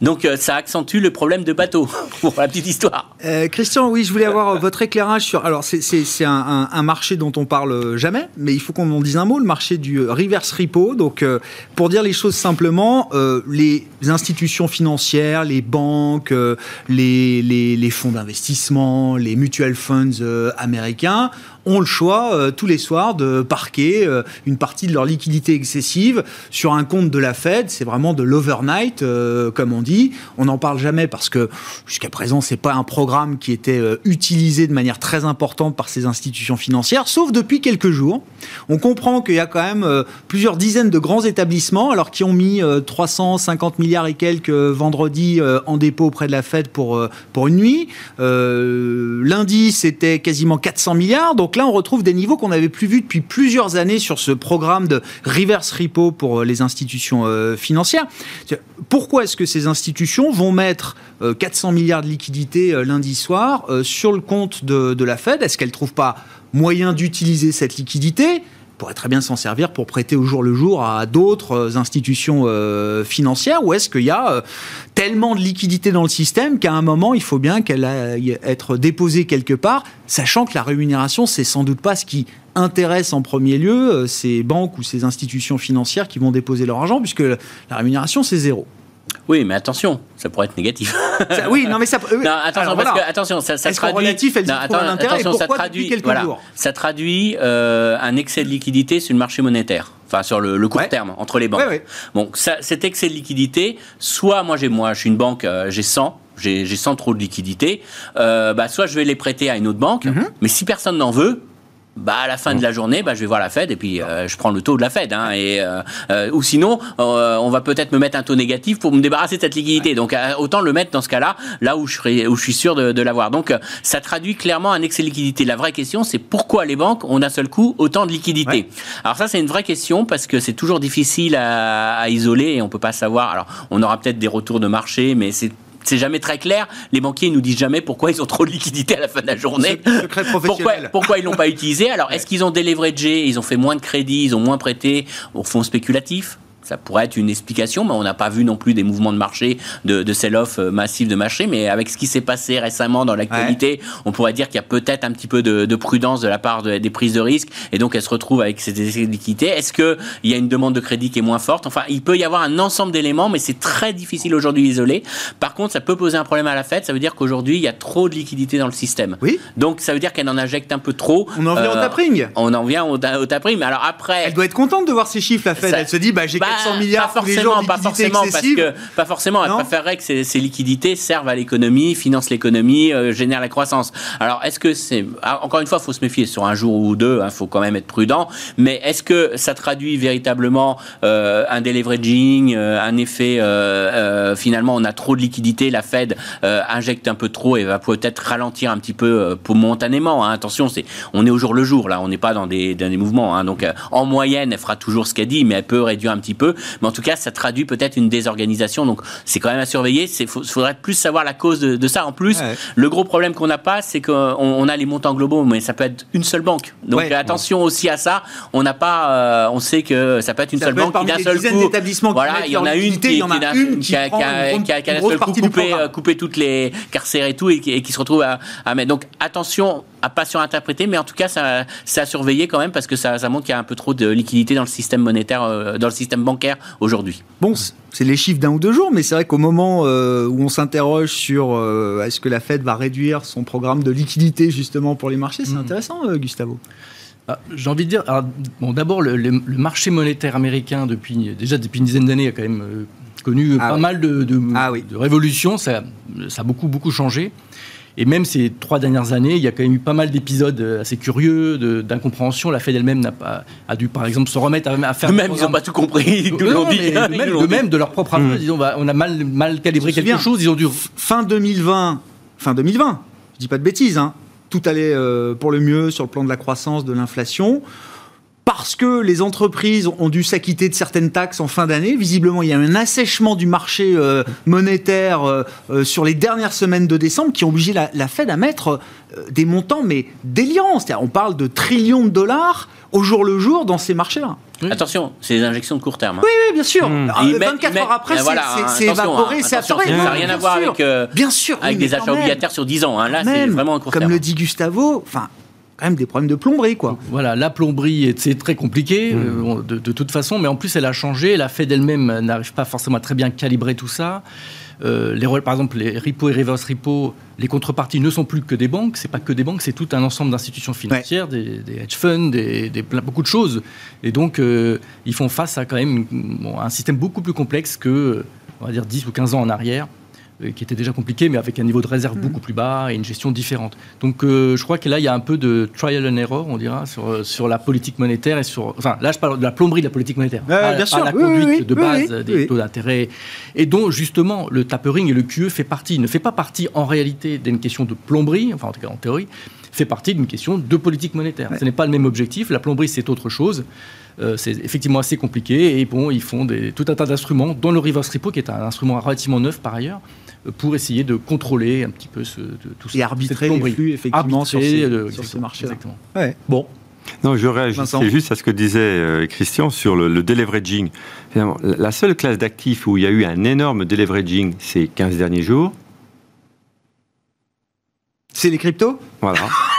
Speaker 5: Donc, euh, ça accentue le problème de bateaux, (laughs) pour la petite histoire.
Speaker 1: Euh, Christian, oui, je voulais avoir votre éclairage sur. Alors, c'est un, un, marché dont on parle jamais, mais il faut qu'on en dise un mot le marché du reverse repo. Donc, pour dire les choses simplement, les institutions financières, les banques, les, les, les fonds d'investissement, les mutual funds américains ont le choix euh, tous les soirs de parquer euh, une partie de leur liquidité excessive sur un compte de la Fed. C'est vraiment de l'overnight, euh, comme on dit. On n'en parle jamais parce que jusqu'à présent, c'est pas un programme qui était utilisé de manière très importante par ces institutions financières, sauf depuis quelques jours. On comprend qu'il y a quand même plusieurs dizaines de grands établissements, alors qui ont mis 350 milliards et quelques vendredi en dépôt auprès de la Fed pour, pour une nuit. lundi, c'était quasiment 400 milliards. Donc là, on retrouve des niveaux qu'on n'avait plus vus depuis plusieurs années sur ce programme de reverse repo pour euh, les institutions euh, financières. Pourquoi est-ce que ces institutions vont mettre 400 euh, milliards de liquidités lundi soir sur le compte de, de la Fed? Est-ce qu'elles ne trouvent pas moyen d'utiliser cette liquidité? Pourrait très bien s'en servir pour prêter au jour le jour à d'autres euh, institutions euh, financières Ou est-ce qu'il y a euh, tellement de liquidités dans le système qu'à un moment, il faut bien qu'elle aille être déposée quelque part, sachant que la rémunération, c'est sans doute pas ce qui intéresse en premier lieu ces banques ou ces institutions financières qui vont déposer leur argent, puisque la rémunération, c'est zéro.
Speaker 5: Oui, mais attention, ça pourrait être négatif.
Speaker 1: oui, non, mais ça. (laughs)
Speaker 5: non, attention, parce que attention, ça, ça traduit.
Speaker 1: Relatif, elle non, attends, un intérêt, attention, ça traduit. Voilà,
Speaker 5: ça traduit euh, un excès de liquidité sur le marché monétaire. Enfin, sur le, le court terme, entre les banques. Ouais, ouais. Bon, ça, cet excès de liquidité, soit moi, j'ai, moi, je suis une banque, euh, j'ai 100, j'ai, 100 trop de liquidité, euh, bah, soit je vais les prêter à une autre banque, mm-hmm. mais si personne n'en veut, bah à la fin de la journée, bah, je vais voir la Fed et puis euh, je prends le taux de la Fed. Hein, et euh, euh, ou sinon, on va peut-être me mettre un taux négatif pour me débarrasser de cette liquidité. Donc autant le mettre dans ce cas-là, là où je serai, où je suis sûr de, de l'avoir. Donc ça traduit clairement un excès de liquidité. La vraie question, c'est pourquoi les banques ont d'un seul coup autant de liquidité. Alors ça, c'est une vraie question parce que c'est toujours difficile à, à isoler et on peut pas savoir. Alors on aura peut-être des retours de marché, mais c'est c'est jamais très clair. Les banquiers nous disent jamais pourquoi ils ont trop de liquidités à la fin de la journée.
Speaker 1: Secret
Speaker 5: pourquoi, pourquoi ils l'ont pas (laughs) utilisé? Alors, est-ce qu'ils ont déleveragé Ils ont fait moins de crédits Ils ont moins prêté aux fonds spéculatifs ça pourrait être une explication, mais on n'a pas vu non plus des mouvements de marché, de, de sell-off euh, massif de marché. Mais avec ce qui s'est passé récemment dans l'actualité, on pourrait dire qu'il y a peut-être un petit peu de, prudence de la part des prises de risque. Et donc, elle se retrouve avec ces liquidités. Est-ce qu'il y a une demande de crédit qui est moins forte? Enfin, il peut y avoir un ensemble d'éléments, mais c'est très difficile aujourd'hui d'isoler. Par contre, ça peut poser un problème à la Fed. Ça veut dire qu'aujourd'hui, il y a trop de liquidités dans le système.
Speaker 1: Oui.
Speaker 5: Donc, ça veut dire qu'elle en injecte un peu trop.
Speaker 1: On en vient au euh, tapering.
Speaker 5: On en vient au, tapering. Mais alors après.
Speaker 1: Elle doit être contente de voir ces chiffres, la Fed. elle se dit, bah, j'ai 400 milliards
Speaker 5: pas
Speaker 1: tous les
Speaker 5: forcément,
Speaker 1: jours
Speaker 5: pas forcément, parce que pas forcément. Elle préférerait que ces, ces liquidités servent à l'économie, financent l'économie, euh, génèrent la croissance. Alors, est-ce que c'est ah, encore une fois, faut se méfier sur un jour ou deux. Il faut quand même être prudent. Mais est-ce que ça traduit véritablement euh, un deleveraging, euh, un effet finalement on a trop de liquidités, la Fed injecte un peu trop et va peut-être ralentir un petit peu pour momentanément. hein. Attention, c'est on est au jour le jour là, on n'est pas dans des, dans des mouvements. hein. Donc en moyenne, elle fera toujours ce qu'elle dit, mais elle peut réduire un petit peu. Mais en tout cas, ça traduit peut-être une désorganisation. Donc c'est quand même à surveiller. Il faudrait plus savoir la cause de, de ça. En plus,
Speaker 1: Ouais.
Speaker 5: le gros problème qu'on n'a pas, c'est qu'on on a les montants globaux, mais ça peut être une seule banque. Donc
Speaker 1: Ouais.
Speaker 5: attention aussi à ça. On n'a pas, euh, on sait que ça peut être une
Speaker 1: Ça
Speaker 5: seule banque qui d'un seul coup. Voilà, il y en a une qui,
Speaker 1: a
Speaker 5: d'un- a, a- a- a seul coup coupé, euh, coupé toutes les carcères et tout, et, qui- et qui se retrouve à, à mettre. Donc attention à pas surinterpréter, mais en tout cas, ça, c'est à surveiller quand même parce que ça, ça montre qu'il y a un peu trop de liquidité dans le système monétaire, euh, dans le système bancaire aujourd'hui.
Speaker 1: Bon, c'est les chiffres d'un ou deux jours, mais c'est vrai qu'au moment euh, où on s'interroge sur euh, est-ce que la Fed va réduire son programme de liquidité justement pour les marchés, c'est
Speaker 4: Mm.
Speaker 1: intéressant, euh, Gustavo.
Speaker 4: Ah, J'ai envie de dire, alors, bon, d'abord, le, le- le marché monétaire américain, depuis, déjà depuis une dizaine d'années, a quand même euh, connu
Speaker 1: Ah
Speaker 4: pas
Speaker 1: oui.
Speaker 4: mal de, de,
Speaker 1: Ah oui.
Speaker 4: de révolutions. Ça, ça a beaucoup, beaucoup changé. Et même ces trois dernières années, il y a quand même eu pas mal d'épisodes euh, assez curieux, d'incompréhension. La Fed elle-même n'a pas, a dû, par exemple, se remettre à, à faire.
Speaker 5: Eux-mêmes, ils n'ont pas tout compris. Ils
Speaker 4: Non,
Speaker 5: dit. Ils
Speaker 4: eux-mêmes, (laughs) de leur propre aveu, disons, bah, on a mal, mal calibré quelque
Speaker 1: souviens.
Speaker 4: chose. Ils ont dû
Speaker 1: Fin 2020, fin 2020, je dis pas de bêtises, hein, tout allait euh, pour le mieux sur le plan de la croissance, de l'inflation. Parce que les entreprises ont dû s'acquitter de certaines taxes en fin d'année, visiblement il y a un assèchement du marché euh, monétaire euh, euh, sur les dernières semaines de décembre qui ont obligé la, la Fed à mettre euh, des montants mais délirants. C'est-à-dire on parle de trillions de dollars au jour le jour dans ces marchés-là.
Speaker 5: Attention, c'est des injections de court terme. hein.
Speaker 1: Oui, oui, bien sûr.
Speaker 3: Mmh.
Speaker 1: Alors,
Speaker 5: Ils
Speaker 1: 24
Speaker 5: mettent- ils
Speaker 1: heures après,
Speaker 5: mettent-
Speaker 1: c'est
Speaker 5: voilà,
Speaker 1: c'est-
Speaker 5: hein,
Speaker 1: évaporé,
Speaker 5: hein,
Speaker 1: c'est
Speaker 5: ça n'a
Speaker 1: Non,
Speaker 5: rien à
Speaker 1: bien
Speaker 5: voir avec, euh,
Speaker 1: Bien sûr,
Speaker 5: avec
Speaker 1: oui,
Speaker 5: des achats
Speaker 1: même.
Speaker 5: obligataires sur 10 ans. hein. Là, c'est
Speaker 1: Même,
Speaker 5: vraiment un court
Speaker 1: Comme
Speaker 5: terme.
Speaker 1: le dit Gustavo, enfin, quand même des problèmes de plomberie, quoi.
Speaker 4: Voilà, la plomberie, c'est très compliqué
Speaker 1: Mmh.
Speaker 4: euh, de, de toute façon, mais en plus elle a changé. La Fed elle-même n'arrive pas forcément à très bien calibrer tout ça. Euh, les, par exemple, les repo et reverse repo, les contreparties ne sont plus que des banques. C'est pas que des banques, c'est tout un ensemble d'institutions financières, des, des hedge funds, des, des- plein- beaucoup de choses. Et donc, euh, ils font face à quand même bon, un système beaucoup plus complexe que, on va dire, 10 ou 15 ans en arrière qui était déjà compliqué, mais avec un niveau de réserve beaucoup plus bas et une gestion différente. Donc euh, je crois que là, il y a un peu de trial and error, on dira, sur, euh, sur la politique monétaire et sur... Enfin, là, je parle de la plomberie de la politique monétaire. Pas,
Speaker 1: bien
Speaker 4: pas
Speaker 1: sûr.
Speaker 4: la
Speaker 1: Oui,
Speaker 4: conduite
Speaker 1: oui, oui.
Speaker 4: de base
Speaker 1: oui,
Speaker 4: des
Speaker 1: oui.
Speaker 4: taux d'intérêt. Et dont, justement, le tapering et le QE fait partie. Il ne fait pas partie, en réalité, d'une question de plomberie, enfin, en tout cas, en théorie, fait partie d'une question de politique monétaire. Ce n'est pas le même objectif. La plomberie, c'est autre chose. Euh, c'est effectivement assez compliqué. Et bon, ils font des, tout un tas d'instruments, dont le reverse repo, qui est un instrument relativement neuf par ailleurs, euh, pour essayer de contrôler un petit peu ce, de, tout
Speaker 1: Et
Speaker 4: cette
Speaker 1: arbitrer les flux, effectivement, sur ces,
Speaker 4: euh,
Speaker 1: sur ces
Speaker 4: exactement,
Speaker 1: marchés-là.
Speaker 4: exactement.
Speaker 1: Ouais. Bon.
Speaker 3: Non, je réagissais juste à ce que disait euh, Christian sur le, le deleveraging. Finalement, la seule classe d'actifs où il y a eu un énorme deleveraging ces 15 derniers jours,
Speaker 1: C'est les cryptos?
Speaker 3: Voilà. (laughs)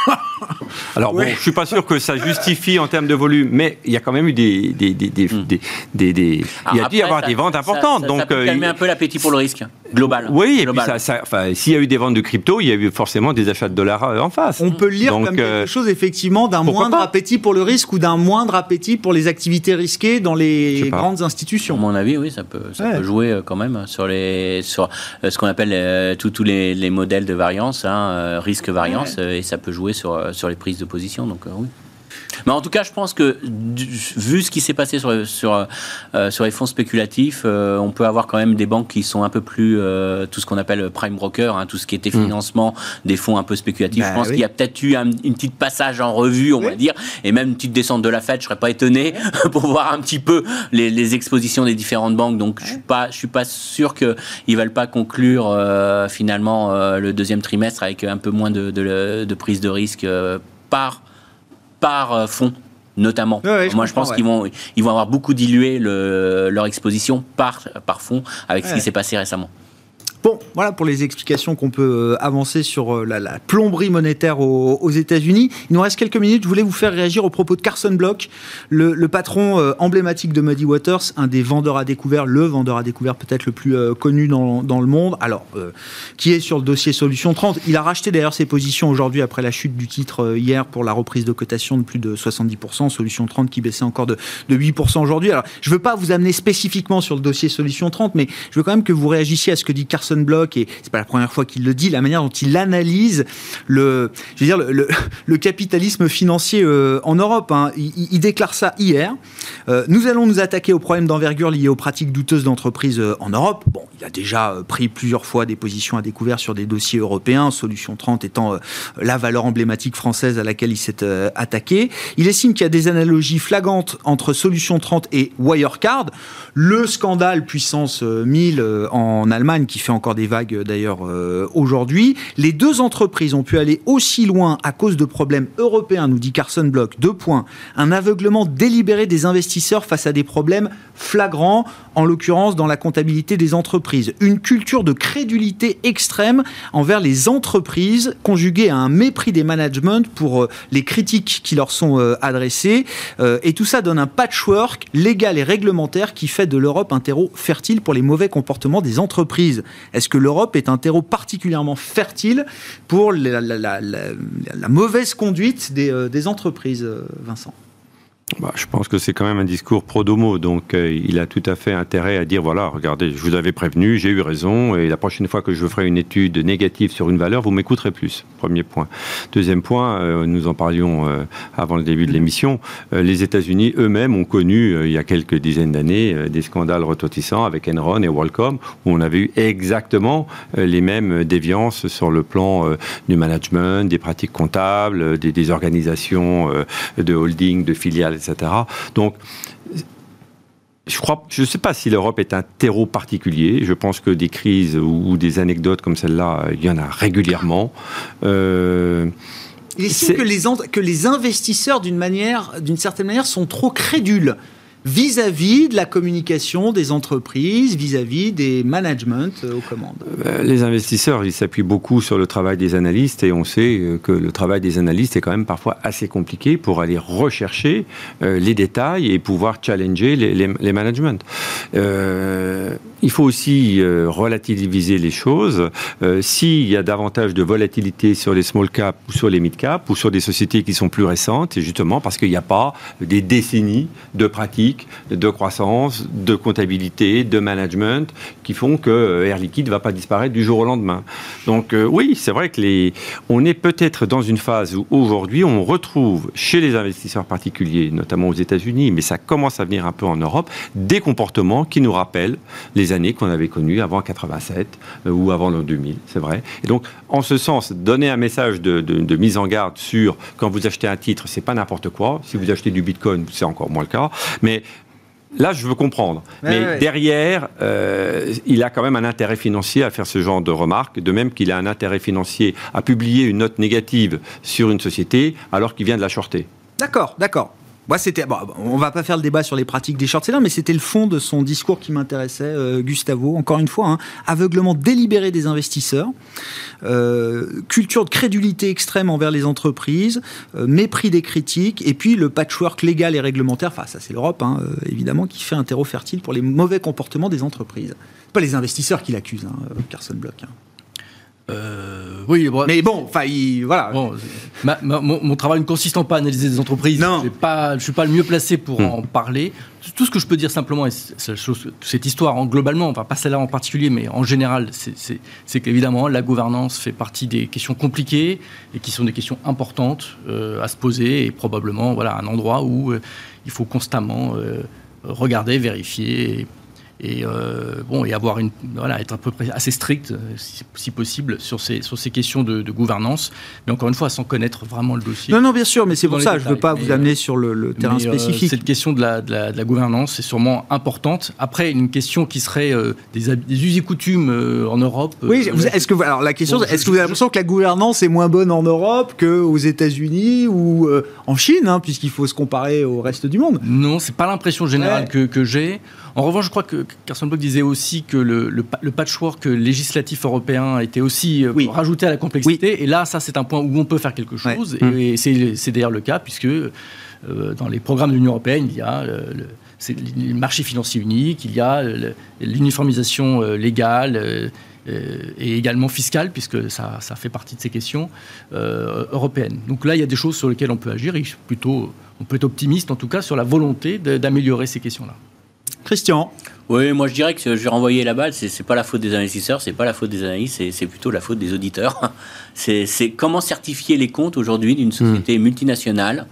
Speaker 3: Alors
Speaker 1: Ouais.
Speaker 3: bon, je suis pas sûr que ça justifie en termes de volume, mais il y a quand même eu des, des, des, des,
Speaker 5: Hmm.
Speaker 3: des- des- des- il y a dû y avoir
Speaker 5: ça-
Speaker 3: des ventes
Speaker 5: ça-
Speaker 3: importantes.
Speaker 5: Ça,
Speaker 3: donc
Speaker 5: ça peut
Speaker 3: euh,
Speaker 5: calmer un peu l'appétit pour le risque global.
Speaker 3: oui, et puis ça, ça- enfin, s'il y a eu des ventes de crypto, il y a eu forcément des achats de dollars euh, en face.
Speaker 1: On peut lire
Speaker 3: Donc,
Speaker 1: comme quelque
Speaker 3: euh,
Speaker 1: chose, effectivement, d'un moindre
Speaker 3: pas
Speaker 1: appétit pour le risque ou d'un moindre appétit pour les activités risquées dans les grandes
Speaker 5: À
Speaker 1: institutions.
Speaker 5: mon avis, oui, ça peut, ça
Speaker 1: Ouais.
Speaker 5: peut jouer quand même sur les, sur ce qu'on appelle euh, tous les, les modèles de variance, hein, risque variance, et ça peut jouer sur, sur les prises de position. Donc euh, oui. Mais en tout cas, je pense que vu ce qui s'est passé sur, sur, euh, sur les fonds spéculatifs, euh, on peut avoir quand même des banques qui sont un peu plus euh, tout ce qu'on appelle prime broker, hein, tout ce qui était financement des fonds un peu spéculatifs.
Speaker 1: Bah
Speaker 5: je pense
Speaker 1: oui.
Speaker 5: qu'il y a peut-être eu un, une petite passage en revue, on
Speaker 1: Oui.
Speaker 5: va dire, et même une petite descente de la Fed. Je serais pas étonné (laughs) pour voir un petit peu les, les expositions des différentes banques. Donc je suis pas, je suis pas sûr que ils veulent pas conclure euh, finalement euh, le deuxième trimestre avec un peu moins de, de, de prise de risque euh, par par euh, fonds notamment.
Speaker 1: Ouais, ouais, je
Speaker 5: Moi, je pense
Speaker 1: ouais.
Speaker 5: qu'ils vont, ils vont avoir beaucoup dilué le- leur exposition par, par fonds avec ce qui s'est passé récemment.
Speaker 1: Bon, voilà pour les explications qu'on peut euh, avancer sur euh, la, plomberie monétaire aux, États-Unis. Il nous reste quelques minutes. Je voulais vous faire réagir au propos de Carson Block, le, patron euh, emblématique de Muddy Waters, un des vendeurs à découvert, le vendeur à découvert peut-être le plus connu dans, le monde. Alors, qui est sur le dossier Solution 30. Il a racheté d'ailleurs ses positions aujourd'hui après la chute du titre hier pour la reprise de cotation de plus de 70%. Solution 30 qui baissait encore de, de 8% aujourd'hui. Alors, je ne veux pas vous amener spécifiquement sur le dossier Solution 30, mais je veux quand même que vous réagissiez à ce que dit Carson Block, et c'est pas la première fois qu'il le dit, la manière dont il analyse le, je veux dire, le, capitalisme financier euh, en Europe. Hein. Il, déclare ça hier. Euh, nous allons nous attaquer aux problèmes d'envergure liés aux pratiques douteuses d'entreprises euh, en Europe. Bon, il a déjà pris plusieurs fois des positions à découvert sur des dossiers européens, Solution 30 étant la valeur emblématique française à laquelle il s'est attaqué. Il estime qu'il y a des analogies flagrantes entre Solution 30 et Wirecard, le scandale puissance 1000 en Allemagne qui fait encore des vagues d'ailleurs euh, aujourd'hui. Les deux entreprises ont pu aller aussi loin à cause de problèmes européens, nous dit Carson Block. Deux points. Un aveuglement délibéré des investisseurs face à des problèmes flagrants, en l'occurrence dans la comptabilité des entreprises. Une culture de crédulité extrême envers les entreprises, conjuguée à un mépris des managements pour euh, les critiques qui leur sont euh, adressées. et tout ça donne un patchwork légal et réglementaire qui fait de l'Europe un terreau fertile pour les mauvais comportements des entreprises. Est-ce que l'Europe est un terreau particulièrement fertile pour la, mauvaise conduite des, euh, entreprises, euh, Vincent?
Speaker 3: Bah, je pense que c'est quand même un discours pro-domo, donc euh, il a tout à fait intérêt à dire voilà, regardez, je vous avais prévenu, j'ai eu raison, et la prochaine fois que je ferai une étude négative sur une valeur, vous m'écouterez plus. Premier point. Deuxième point, euh, nous en parlions euh, avant le début de l'émission, les États-Unis eux-mêmes ont connu il y a quelques dizaines d'années des scandales retentissants avec Enron et WorldCom, où on avait eu exactement les mêmes déviances sur le plan du management, des pratiques comptables, des organisations de holding, de filiales etc. Donc, je crois, je ne sais pas si l'Europe est un terreau particulier. Je pense que des crises ou des anecdotes comme celle-là, il y en a régulièrement.
Speaker 1: Euh, il estime que les, que les investisseurs, d'une manière, d'une certaine manière, sont trop crédules vis-à-vis de la communication des entreprises, vis-à-vis des managements euh, aux commandes
Speaker 3: euh, Les investisseurs, ils s'appuient beaucoup sur le travail des analystes et on sait euh, que le travail des analystes est quand même parfois assez compliqué pour aller rechercher les détails et pouvoir challenger les, managements. Il faut aussi relativiser les choses. S'il y a davantage de volatilité sur les small caps ou sur les mid caps ou sur des sociétés qui sont plus récentes, c'est justement parce qu'il n'y a pas des décennies de pratiques de croissance, de comptabilité, de management, qui font que euh, Air Liquide ne va pas disparaître du jour au lendemain. Donc euh, oui, c'est vrai que les, on est peut-être dans une phase où aujourd'hui on retrouve chez les investisseurs particuliers, notamment aux États-Unis, mais ça commence à venir un peu en Europe, des comportements qui nous rappellent les années qu'on avait connues avant 87 euh, ou avant l'an 2000, c'est vrai. Et donc, en ce sens, donner un message de, de mise en garde sur quand vous achetez un titre, c'est pas n'importe quoi. Si vous achetez du Bitcoin, c'est encore moins le cas. Mais Là, je veux comprendre. Mais derrière, euh, il a quand même un intérêt financier à faire ce genre de remarques, de même qu'il a un intérêt financier à publier une note négative sur une société alors qu'il vient de la shorter.
Speaker 1: D'accord, d'accord. Moi, c'était. Bon, on va pas faire le débat sur les pratiques des short sellers, mais c'était le fond de son discours qui m'intéressait, euh, Gustavo. Encore une fois, hein, aveuglement délibéré des investisseurs, euh, culture de crédulité extrême envers les entreprises, euh, mépris des critiques, et puis le patchwork légal et réglementaire. Enfin, ça c'est l'Europe, hein, évidemment, qui fait un terreau fertile pour les mauvais comportements des entreprises. Pas les investisseurs qui l'accusent, hein, Carson Block.
Speaker 4: Euh, oui,
Speaker 1: mais bon, enfin, voilà.
Speaker 4: mon, travail ne consistant pas à analyser des entreprises. Non. Pas, je ne suis pas le mieux placé pour hmm. en parler. Tout ce que je peux dire simplement, et cette histoire, en, globalement, enfin pas celle-là en particulier, mais en général, c'est qu'évidemment, la gouvernance fait partie des questions compliquées et qui sont des questions importantes euh, à se poser et probablement, voilà, un endroit où euh, il faut constamment regarder, vérifier. Et et euh, bon et avoir une voilà être à peu près assez strict euh, si, possible sur ces sur ces questions de, gouvernance. Mais encore une fois sans connaître vraiment le dossier.
Speaker 1: Non non bien sûr mais c'est pour ça je veux pas vous amener euh, sur le, terrain spécifique.
Speaker 4: cette question de la, de la, gouvernance est sûrement importante. Après une question qui serait des, des us et coutumes en Europe
Speaker 1: oui est-ce que alors la question est-ce que vous avez l'impression que la gouvernance est moins bonne en Europe qu'aux États-Unis ou en Chine hein, puisqu'il faut se comparer au reste du monde?
Speaker 4: Non c'est pas l'impression générale que, que j'ai En revanche, je crois que Carson Block disait aussi que le, le, patchwork législatif européen était aussi euh, rajouté à la complexité. Et là, ça, c'est un point où on peut faire quelque chose. Et, c'est d'ailleurs le cas, puisque euh, dans les programmes de l'Union européenne, il y a le, marché financier unique, il y a l'uniformisation légale et également fiscale, puisque ça, ça, fait partie de ces questions européennes. Donc là, il y a des choses sur lesquelles on peut agir, et plutôt, on peut être optimiste en tout cas sur la volonté d'améliorer ces questions-là.
Speaker 1: Christian
Speaker 5: oui, moi je dirais que je vais renvoyer la balle. C'est pas la faute des investisseurs, c'est pas la faute des analystes, c'est plutôt la faute des auditeurs. (laughs) C'est comment certifier les comptes aujourd'hui d'une société hmm. multinationale.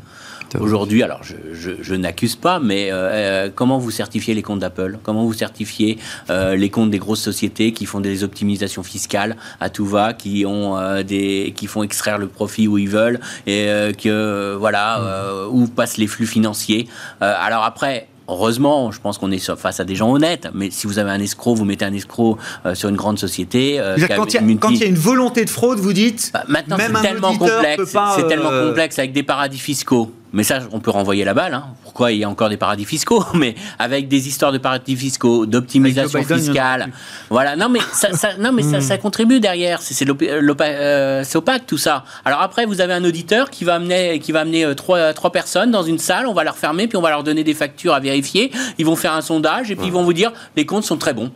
Speaker 5: Aujourd'hui, alors je, n'accuse pas, mais euh, euh, comment vous certifiez les comptes d'Apple? Comment vous certifiez euh, les comptes des grosses sociétés qui font des optimisations fiscales à tout va, qui ont des, qui font extraire le profit où ils veulent et que voilà hmm. où passent les flux financiers? alors après, Heureusement, je pense qu'on est face à des gens honnêtes, mais si vous avez un escroc, vous mettez un escroc euh, sur une grande société.
Speaker 1: Euh, quand, il y a, une volonté de fraude, vous dites.
Speaker 5: Bah, maintenant, c'est tellement complexe. C'est tellement euh, complexe avec des paradis fiscaux mais ça, on peut renvoyer la balle. Hein. Pourquoi il y a encore des paradis fiscaux? (laughs) Mais avec des histoires de paradis fiscaux, d'optimisation fiscale. Voilà, non, mais ça, non, mais ça, ça, contribue derrière. C'est euh, opaque tout ça. Alors après, vous avez un auditeur qui va amener, qui va amener euh, trois, trois personnes dans une salle, on va leur fermer, puis on va leur donner des factures à vérifier. Ils vont faire un sondage et puis ils vont vous dire les comptes sont très bons.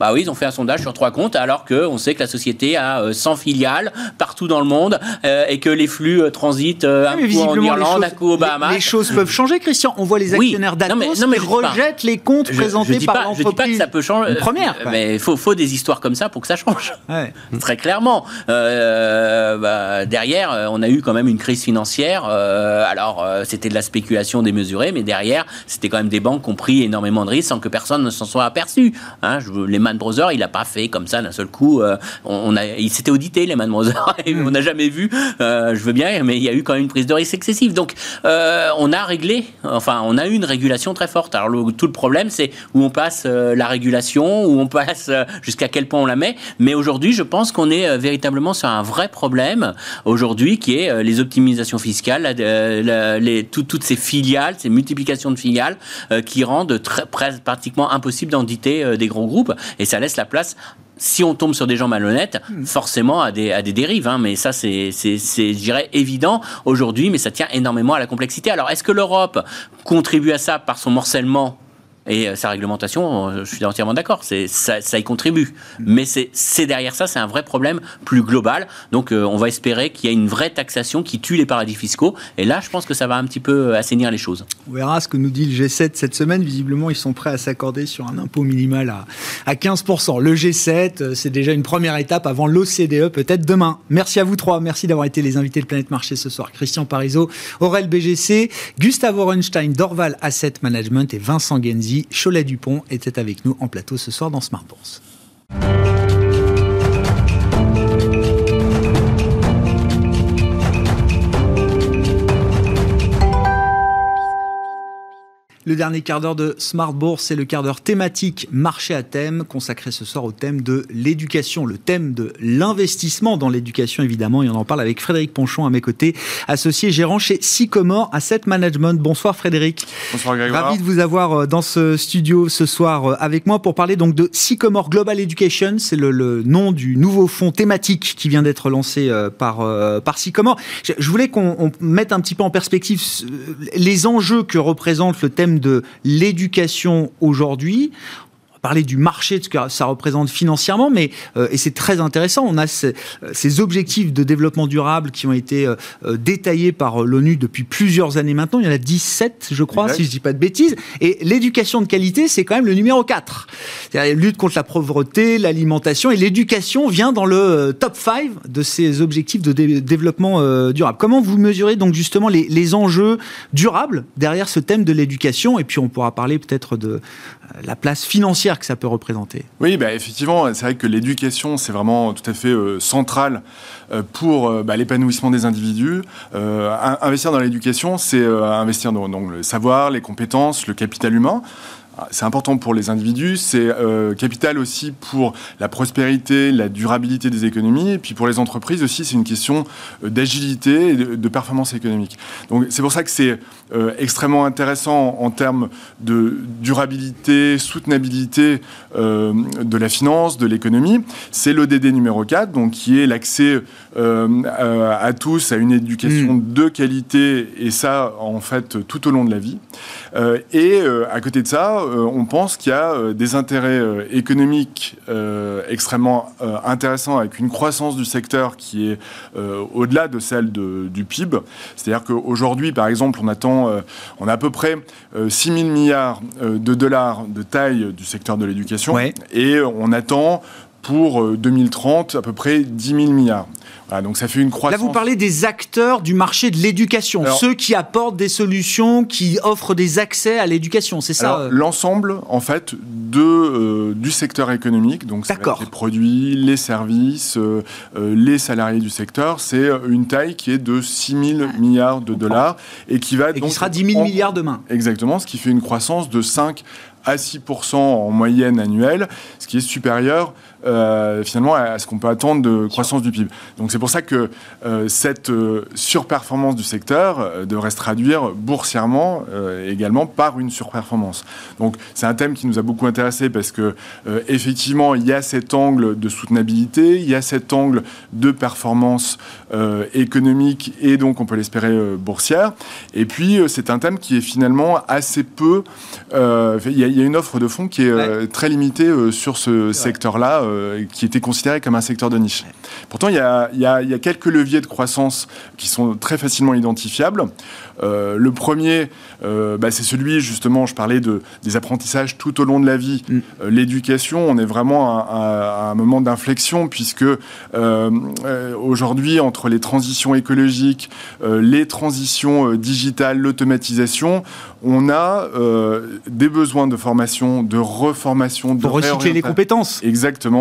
Speaker 5: Bah oui, ils ont fait un sondage sur trois comptes, alors qu'on sait que la société a 100 euh, filiales partout dans le monde euh, et que les flux euh, transitent un coup en Irlande, un coup aux Bahamas.
Speaker 1: Les, choses peuvent changer, Christian. On voit les actionnaires oui. d'Atos qui rejettent les comptes présentés par l'entreprise. Je dis pas que
Speaker 5: ça peut changer. première. mais il faut, faut, des histoires comme ça pour que ça change. (laughs) Très clairement. Bah, derrière, on a eu quand même une crise financière. alors, c'était de la spéculation démesurée, mais derrière, c'était quand même des banques qui ont pris énormément de risques sans que personne ne s'en soit aperçu. Hein, je, les Man Brothers, il n'a pas fait comme ça d'un seul coup. Euh, on, a, il s'était audité les Man Brothers (laughs) et on n'a jamais vu. Euh, je veux bien, mais il y a eu quand même une prise de risque excessive. Donc euh, on a réglé, enfin on a eu une régulation très forte. Alors tout le problème, c'est où on passe la régulation, où on passe jusqu'à quel point on la met. Mais aujourd'hui, je pense qu'on est véritablement sur un vrai problème aujourd'hui qui est les optimisations fiscales, les, toutes ces filiales, ces multiplications de filiales qui rendent très, pratiquement impossible d'enditer des gros groupes et ça laisse la place si on tombe sur des gens malhonnêtes, hmm. forcément à des, à des dérives. Hein. mais ça, c'est, je dirais, évident aujourd'hui, mais ça tient énormément à la complexité. Alors, est-ce que l'Europe contribue à ça par son morcellement? Et euh, sa réglementation, euh, je suis entièrement d'accord, ça, ça y contribue. Mais c'est derrière ça, c'est un vrai problème plus global. Donc euh, on va espérer qu'il y ait une vraie taxation qui tue les paradis fiscaux. Et là, je pense que ça va un petit peu assainir les choses.
Speaker 1: On verra ce que nous dit le G7 cette semaine. Visiblement, ils sont prêts à s'accorder sur un impôt minimal à, à 15%. Le G7, c'est déjà une première étape avant l'OCDE, peut-être demain. Merci à vous trois. Merci d'avoir été les invités de Planète Marché ce soir. Christian Parizeau, Aurel BGC, Gustavo Orenstein d'Orval Asset Management et Vincent Genzi Cholet-Dupont était avec nous en plateau ce soir dans Smart Bourse. Le dernier quart d'heure de Smart Bourse, c'est le quart d'heure thématique marché à thème, consacré ce soir au thème de l'éducation, le thème de l'investissement dans l'éducation, évidemment. Et on en parle avec Frédéric Ponchon à mes côtés, associé gérant chez Sycomore Asset Management. Bonsoir Frédéric.
Speaker 6: Bonsoir Grégoire.
Speaker 1: Ravi de vous avoir euh, dans ce studio ce soir euh, avec moi pour parler donc de Sycomore Global Education. C'est le, nom du nouveau fonds thématique qui vient d'être lancé euh, par, par Sycomore. Je, voulais qu'on mette un petit peu en perspective les enjeux que représente le thème de l'éducation aujourd'hui parler du marché, de ce que ça représente financièrement, mais euh, et c'est très intéressant. On a ces, objectifs de développement durable qui ont été euh, euh, détaillés par l'ONU depuis plusieurs années maintenant. Il y en a 17, je crois, si je dis pas de bêtises. Et l'éducation de qualité, c'est quand même le numéro 4. C'est-à-dire la lutte contre la pauvreté, l'alimentation et l'éducation vient dans le top 5 de ces objectifs de développement durable. Comment vous mesurez donc justement les, les enjeux durables derrière ce thème de l'éducation? Et puis on pourra parler peut-être de la place financière que ça peut représenter.
Speaker 6: Oui, bah, effectivement, c'est vrai que l'éducation, c'est vraiment tout à fait euh, central euh, pour euh, bah, l'épanouissement des individus. investir dans l'éducation, c'est investir dans, dans, le savoir, les compétences, le capital humain c'est important pour les individus, c'est capital aussi pour la prospérité, la durabilité des économies, et puis pour les entreprises aussi, c'est une question d'agilité et de, performance économique. Donc c'est pour ça que c'est extrêmement intéressant en termes de durabilité, soutenabilité de la finance, de l'économie. C'est l'ODD numéro 4, donc qui est l'accès à tous à une éducation mm. de qualité, et ça, en fait, tout au long de la vie. Euh, et euh, à côté de ça, euh, on pense qu'il y a des intérêts économiques extrêmement intéressants avec une croissance du secteur qui est au-delà de celle du PIB. C'est-à-dire qu'aujourd'hui, par exemple, on attend, on a à peu près 6 000 milliards de dollars de taille du secteur de l'éducation, et on attend pour 2030 à peu près 10 000 milliards donc ça fait une croissance.
Speaker 1: Là, vous parlez des acteurs du marché de l'éducation, ceux qui apportent des solutions, qui offrent des accès à l'éducation, c'est ça
Speaker 6: euh L'ensemble, en fait, de, euh, du secteur économique, donc les produits, les services, euh, les salariés du secteur, c'est une taille qui est de 6 000 milliards de dollars et qui va
Speaker 1: et qui sera 10 000 milliards demain.
Speaker 6: Exactement, ce qui fait une croissance de 5 à 6% en moyenne annuelle, ce qui est supérieur euh, finalement à ce qu'on peut attendre de croissance du PIB. Donc c'est pour ça que euh, cette euh, surperformance du secteur devrait se traduire boursièrement également par une surperformance. Donc c'est un thème qui nous a beaucoup intéressé parce que effectivement il y a cet angle de soutenabilité, il y a cet angle de performance économique et donc on peut l'espérer boursière. Et puis c'est un thème qui est finalement assez peu. Il y, a une offre de fonds qui est très limitée sur ce secteur-là euh, qui était considéré comme un secteur de niche. Pourtant, il y, a, quelques leviers de croissance qui sont très facilement identifiables. Euh, le premier, euh, bah, c'est celui, justement, je parlais de, des apprentissages tout au long de la vie. Mm. L'éducation, on est vraiment à, un moment d'inflexion, puisque aujourd'hui, entre les transitions écologiques, les transitions digitales, l'automatisation, on a des besoins de formation, de reformation, de
Speaker 1: recycler les compétences.
Speaker 6: Exactement.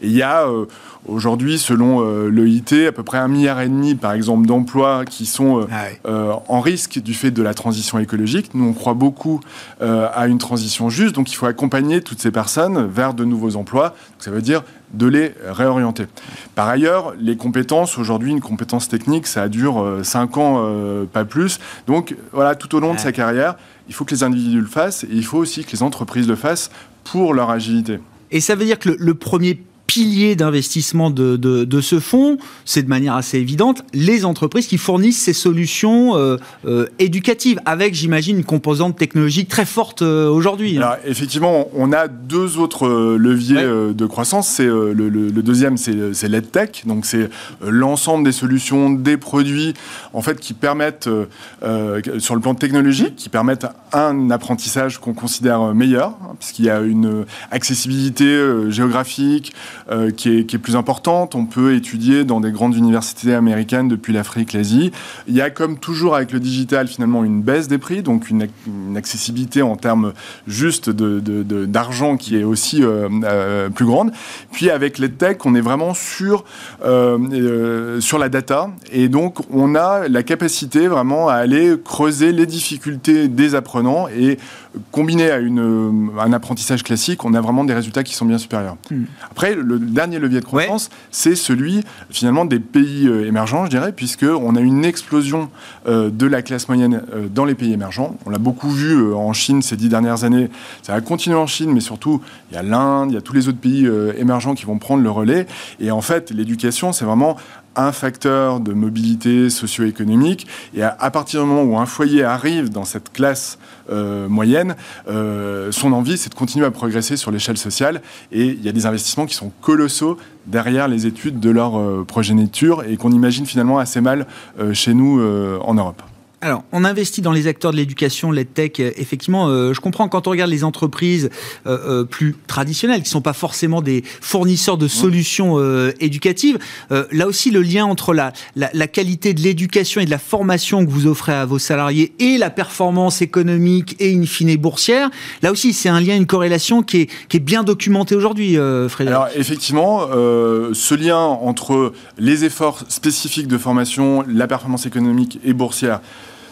Speaker 6: Et il y a euh, aujourd'hui, selon euh, l'EIT, à peu près un milliard et demi, par exemple, d'emplois qui sont euh, ah en risque du fait de la transition écologique. Nous, on croit beaucoup à une transition juste, donc il faut accompagner toutes ces personnes vers de nouveaux emplois. ça veut dire de les réorienter. Par ailleurs, les compétences, aujourd'hui, une compétence technique, ça dure 5 ans, pas plus. Donc, voilà, tout au long de sa carrière, il faut que les individus le fassent et il faut aussi que les entreprises le fassent pour leur agilité.
Speaker 1: Et ça veut dire que le, premier pilier d'investissement de, de, ce fonds, c'est de manière assez évidente les entreprises qui fournissent ces solutions euh, euh, éducatives, avec, j'imagine, une composante technologique très forte euh, aujourd'hui.
Speaker 6: Hein. Alors, effectivement, on a deux autres leviers de croissance. C'est le, deuxième, c'est l'EdTech, donc c'est l'ensemble des solutions, des produits, en fait, qui permettent, sur le plan technologique, qui permettent un apprentissage qu'on considère meilleur, hein, puisqu'il y a une accessibilité géographique, euh, qui, est, plus importante. On peut étudier dans des grandes universités américaines depuis l'Afrique, l'Asie. Il y a comme toujours avec le digital finalement une baisse des prix, donc une, accessibilité en termes juste d'argent qui est aussi euh, euh, plus grande. Puis avec les tech, on est vraiment sur, sur la data et donc on a la capacité vraiment à aller creuser les difficultés des apprenants et combiné à une, un apprentissage classique, on a vraiment des résultats qui sont bien supérieurs. Hmm. Après, le dernier levier de croissance, c'est celui finalement des pays euh, émergents, je dirais, puisqu'on a une explosion euh, de la classe moyenne euh, dans les pays émergents. On l'a beaucoup vu en Chine ces dix dernières années. Ça va continuer en Chine, mais surtout, il y a l'Inde, il y a tous les autres pays émergents qui vont prendre le relais. Et en fait, l'éducation, c'est vraiment un facteur de mobilité socio-économique. Et à, partir du moment où un foyer arrive dans cette classe euh, moyenne, euh, son envie, c'est de continuer à progresser sur l'échelle sociale. Et il y a des investissements qui sont colossaux derrière les études de leur euh, progéniture et qu'on imagine finalement assez mal chez nous en Europe.
Speaker 1: Alors, on investit dans les acteurs de l'éducation, tech. Euh, effectivement, euh, je comprends quand on regarde les entreprises euh, plus traditionnelles, qui ne sont pas forcément des fournisseurs de solutions éducatives. là aussi, le lien entre la, la, qualité de l'éducation et de la formation que vous offrez à vos salariés et la performance économique et in fine boursière, là aussi, c'est un lien, une corrélation qui est, qui est bien documentée aujourd'hui, Frédéric.
Speaker 6: Alors, effectivement, ce lien entre les efforts spécifiques de formation, la performance économique et boursière,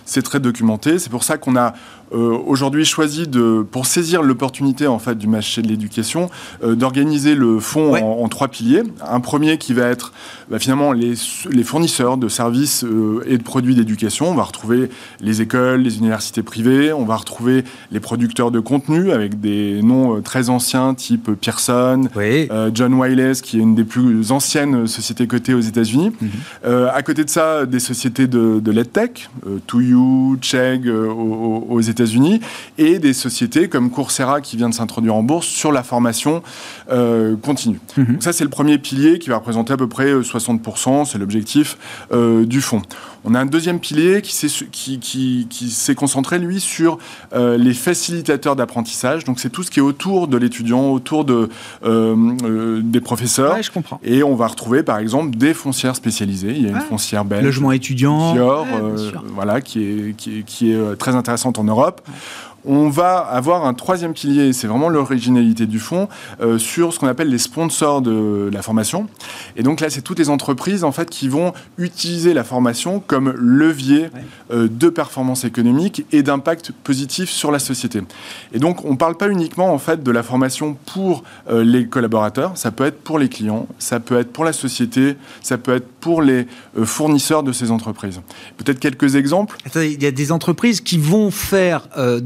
Speaker 6: c'est très documenté. C'est pour ça qu'on a euh, aujourd'hui choisi de, pour saisir l'opportunité en fait du marché de l'éducation, euh, d'organiser le fonds
Speaker 1: Ouais.
Speaker 6: en, en trois piliers. Un premier qui va être bah, finalement les, les fournisseurs de services euh, et de produits d'éducation. On va retrouver les écoles, les universités privées. On va retrouver les producteurs de contenu avec des noms très anciens type Pearson,
Speaker 1: Oui.
Speaker 6: John Wiles, qui est une des plus anciennes sociétés cotées aux États-Unis. Euh, à côté de ça, des sociétés de, de l'EdTech, euh, Tuyu, Chegg aux, aux États-Unis, et des sociétés comme Coursera qui vient de s'introduire en bourse sur la formation euh, continue. Donc ça, c'est le premier pilier qui va représenter à peu près euh, 60%, c'est l'objectif euh, du fonds. On a un deuxième pilier qui s'est qui, qui, qui s'est concentré, lui, sur euh, les facilitateurs d'apprentissage. Donc c'est tout ce qui est autour de l'étudiant, autour de, euh, euh, des professeurs.
Speaker 1: Ouais, je comprends.
Speaker 6: Et on va retrouver par exemple des foncières spécialisées. Il y a une foncière belge.
Speaker 1: Logement étudiant.
Speaker 6: Fior,
Speaker 1: Ouais,
Speaker 6: euh, voilà, qui est, qui est, qui est, très intéressante en Europe. On va avoir un troisième pilier, c'est vraiment l'originalité du fonds, euh, sur ce qu'on appelle les sponsors de la formation. Et donc là, c'est toutes les entreprises en fait qui vont utiliser la formation comme levier euh, de performance économique et d'impact positif sur la société. Et donc, on ne parle pas uniquement en fait de la formation pour euh, les collaborateurs, ça peut être pour les clients, ça peut être pour la société, ça peut être pour les euh, fournisseurs de ces entreprises. Peut-être quelques exemples.
Speaker 1: Attendez, il y a des entreprises qui vont faire euh,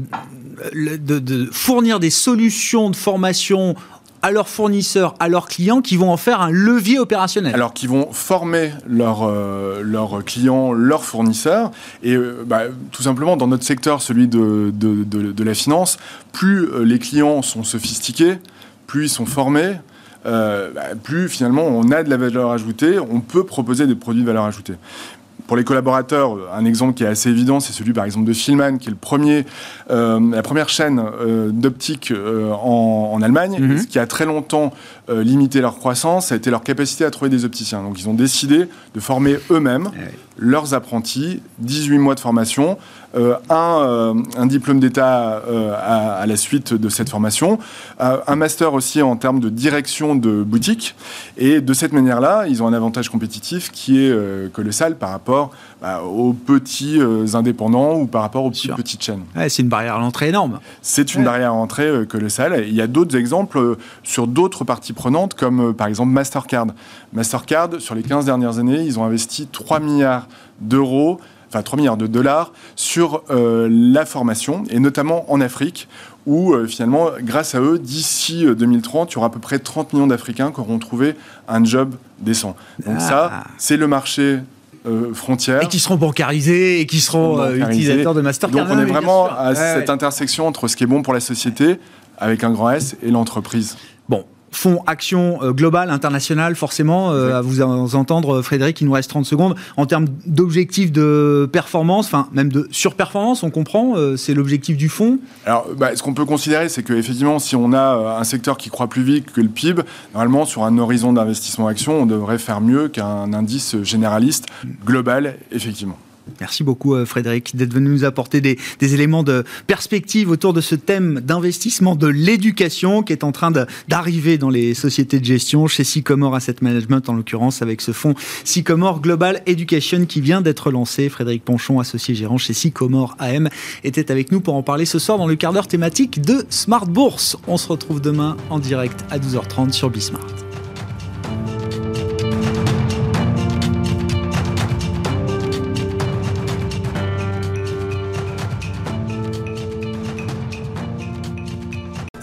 Speaker 1: de, de fournir des solutions de formation à leurs fournisseurs, à leurs clients, qui vont en faire un levier opérationnel.
Speaker 6: Alors qui vont former leurs euh, leurs clients, leurs fournisseurs. Et euh, bah, tout simplement, dans notre secteur, celui de, de, de- de la finance, plus euh, les clients sont sophistiqués, plus ils sont formés, euh, bah, plus finalement on a de la valeur ajoutée, on peut proposer des produits de valeur ajoutée. Pour les collaborateurs, un exemple qui est assez évident, c'est celui par exemple de Filman, qui est le premier, euh, la première chaîne euh, d'optique euh, en, en Allemagne,
Speaker 1: Mhm.
Speaker 6: ce qui a très longtemps euh, limité leur croissance, ça a été leur capacité à trouver des opticiens. Donc ils ont décidé de former eux-mêmes leurs apprentis, 18 mois de formation, euh, un, euh, un diplôme d'État euh, à, à la suite de cette formation, euh, un master aussi en termes de direction de boutique. Et de cette manière-là, ils ont un avantage compétitif qui est euh, colossal par rapport bah, aux petits euh, indépendants ou par rapport aux
Speaker 1: Sûr.
Speaker 6: petites chaînes.
Speaker 1: Ouais, c'est une barrière à l'entrée énorme.
Speaker 6: C'est une
Speaker 1: Ouais.
Speaker 6: barrière à entrée euh, colossale. Il y a d'autres exemples euh, sur d'autres parties prenantes, comme euh, par exemple Mastercard. Mastercard, sur les 15 dernières années, ils ont investi 3 milliards d'euros, enfin 3 milliards de dollars sur euh, la formation, et notamment en Afrique, où euh, finalement, grâce à eux, d'ici euh, 2030, il y aura à peu près 30 millions d'Africains qui auront trouvé un job décent. Donc
Speaker 1: Ah.
Speaker 6: ça, c'est le marché euh, frontière.
Speaker 1: Et qui seront bancarisés et qui seront euh, utilisateurs de Mastercard.
Speaker 6: Donc on
Speaker 1: Ah
Speaker 6: est
Speaker 1: bien
Speaker 6: vraiment à
Speaker 1: Ouais,
Speaker 6: cette
Speaker 1: ouais.
Speaker 6: intersection entre ce qui est bon pour la société, avec un grand S, et l'entreprise.
Speaker 1: Fonds action euh, globale, internationale, forcément, euh,
Speaker 6: Oui.
Speaker 1: à vous en- entendre, Frédéric, il nous reste 30 secondes. En termes d'objectifs de performance, enfin même de surperformance, on comprend, euh, c'est l'objectif du fonds.
Speaker 6: Alors, bah, ce qu'on peut considérer, c'est qu'effectivement, si on a un secteur qui croît plus vite que le PIB, normalement, sur un horizon d'investissement action, on devrait faire mieux qu'un indice généraliste global, effectivement.
Speaker 1: Merci beaucoup euh, Frédéric d'être venu nous apporter des, éléments de perspective autour de ce thème d'investissement de l'éducation qui est en train d'arriver dans les sociétés de gestion chez Sycomore Asset Management en l'occurrence avec ce fonds Sycomore Global Education qui vient d'être lancé. Frédéric Ponchon, associé gérant chez Sycomore AM, était avec nous pour en parler ce soir dans le quart d'heure thématique de Smart Bourse. On se retrouve demain en direct à 12h30 sur Bismart.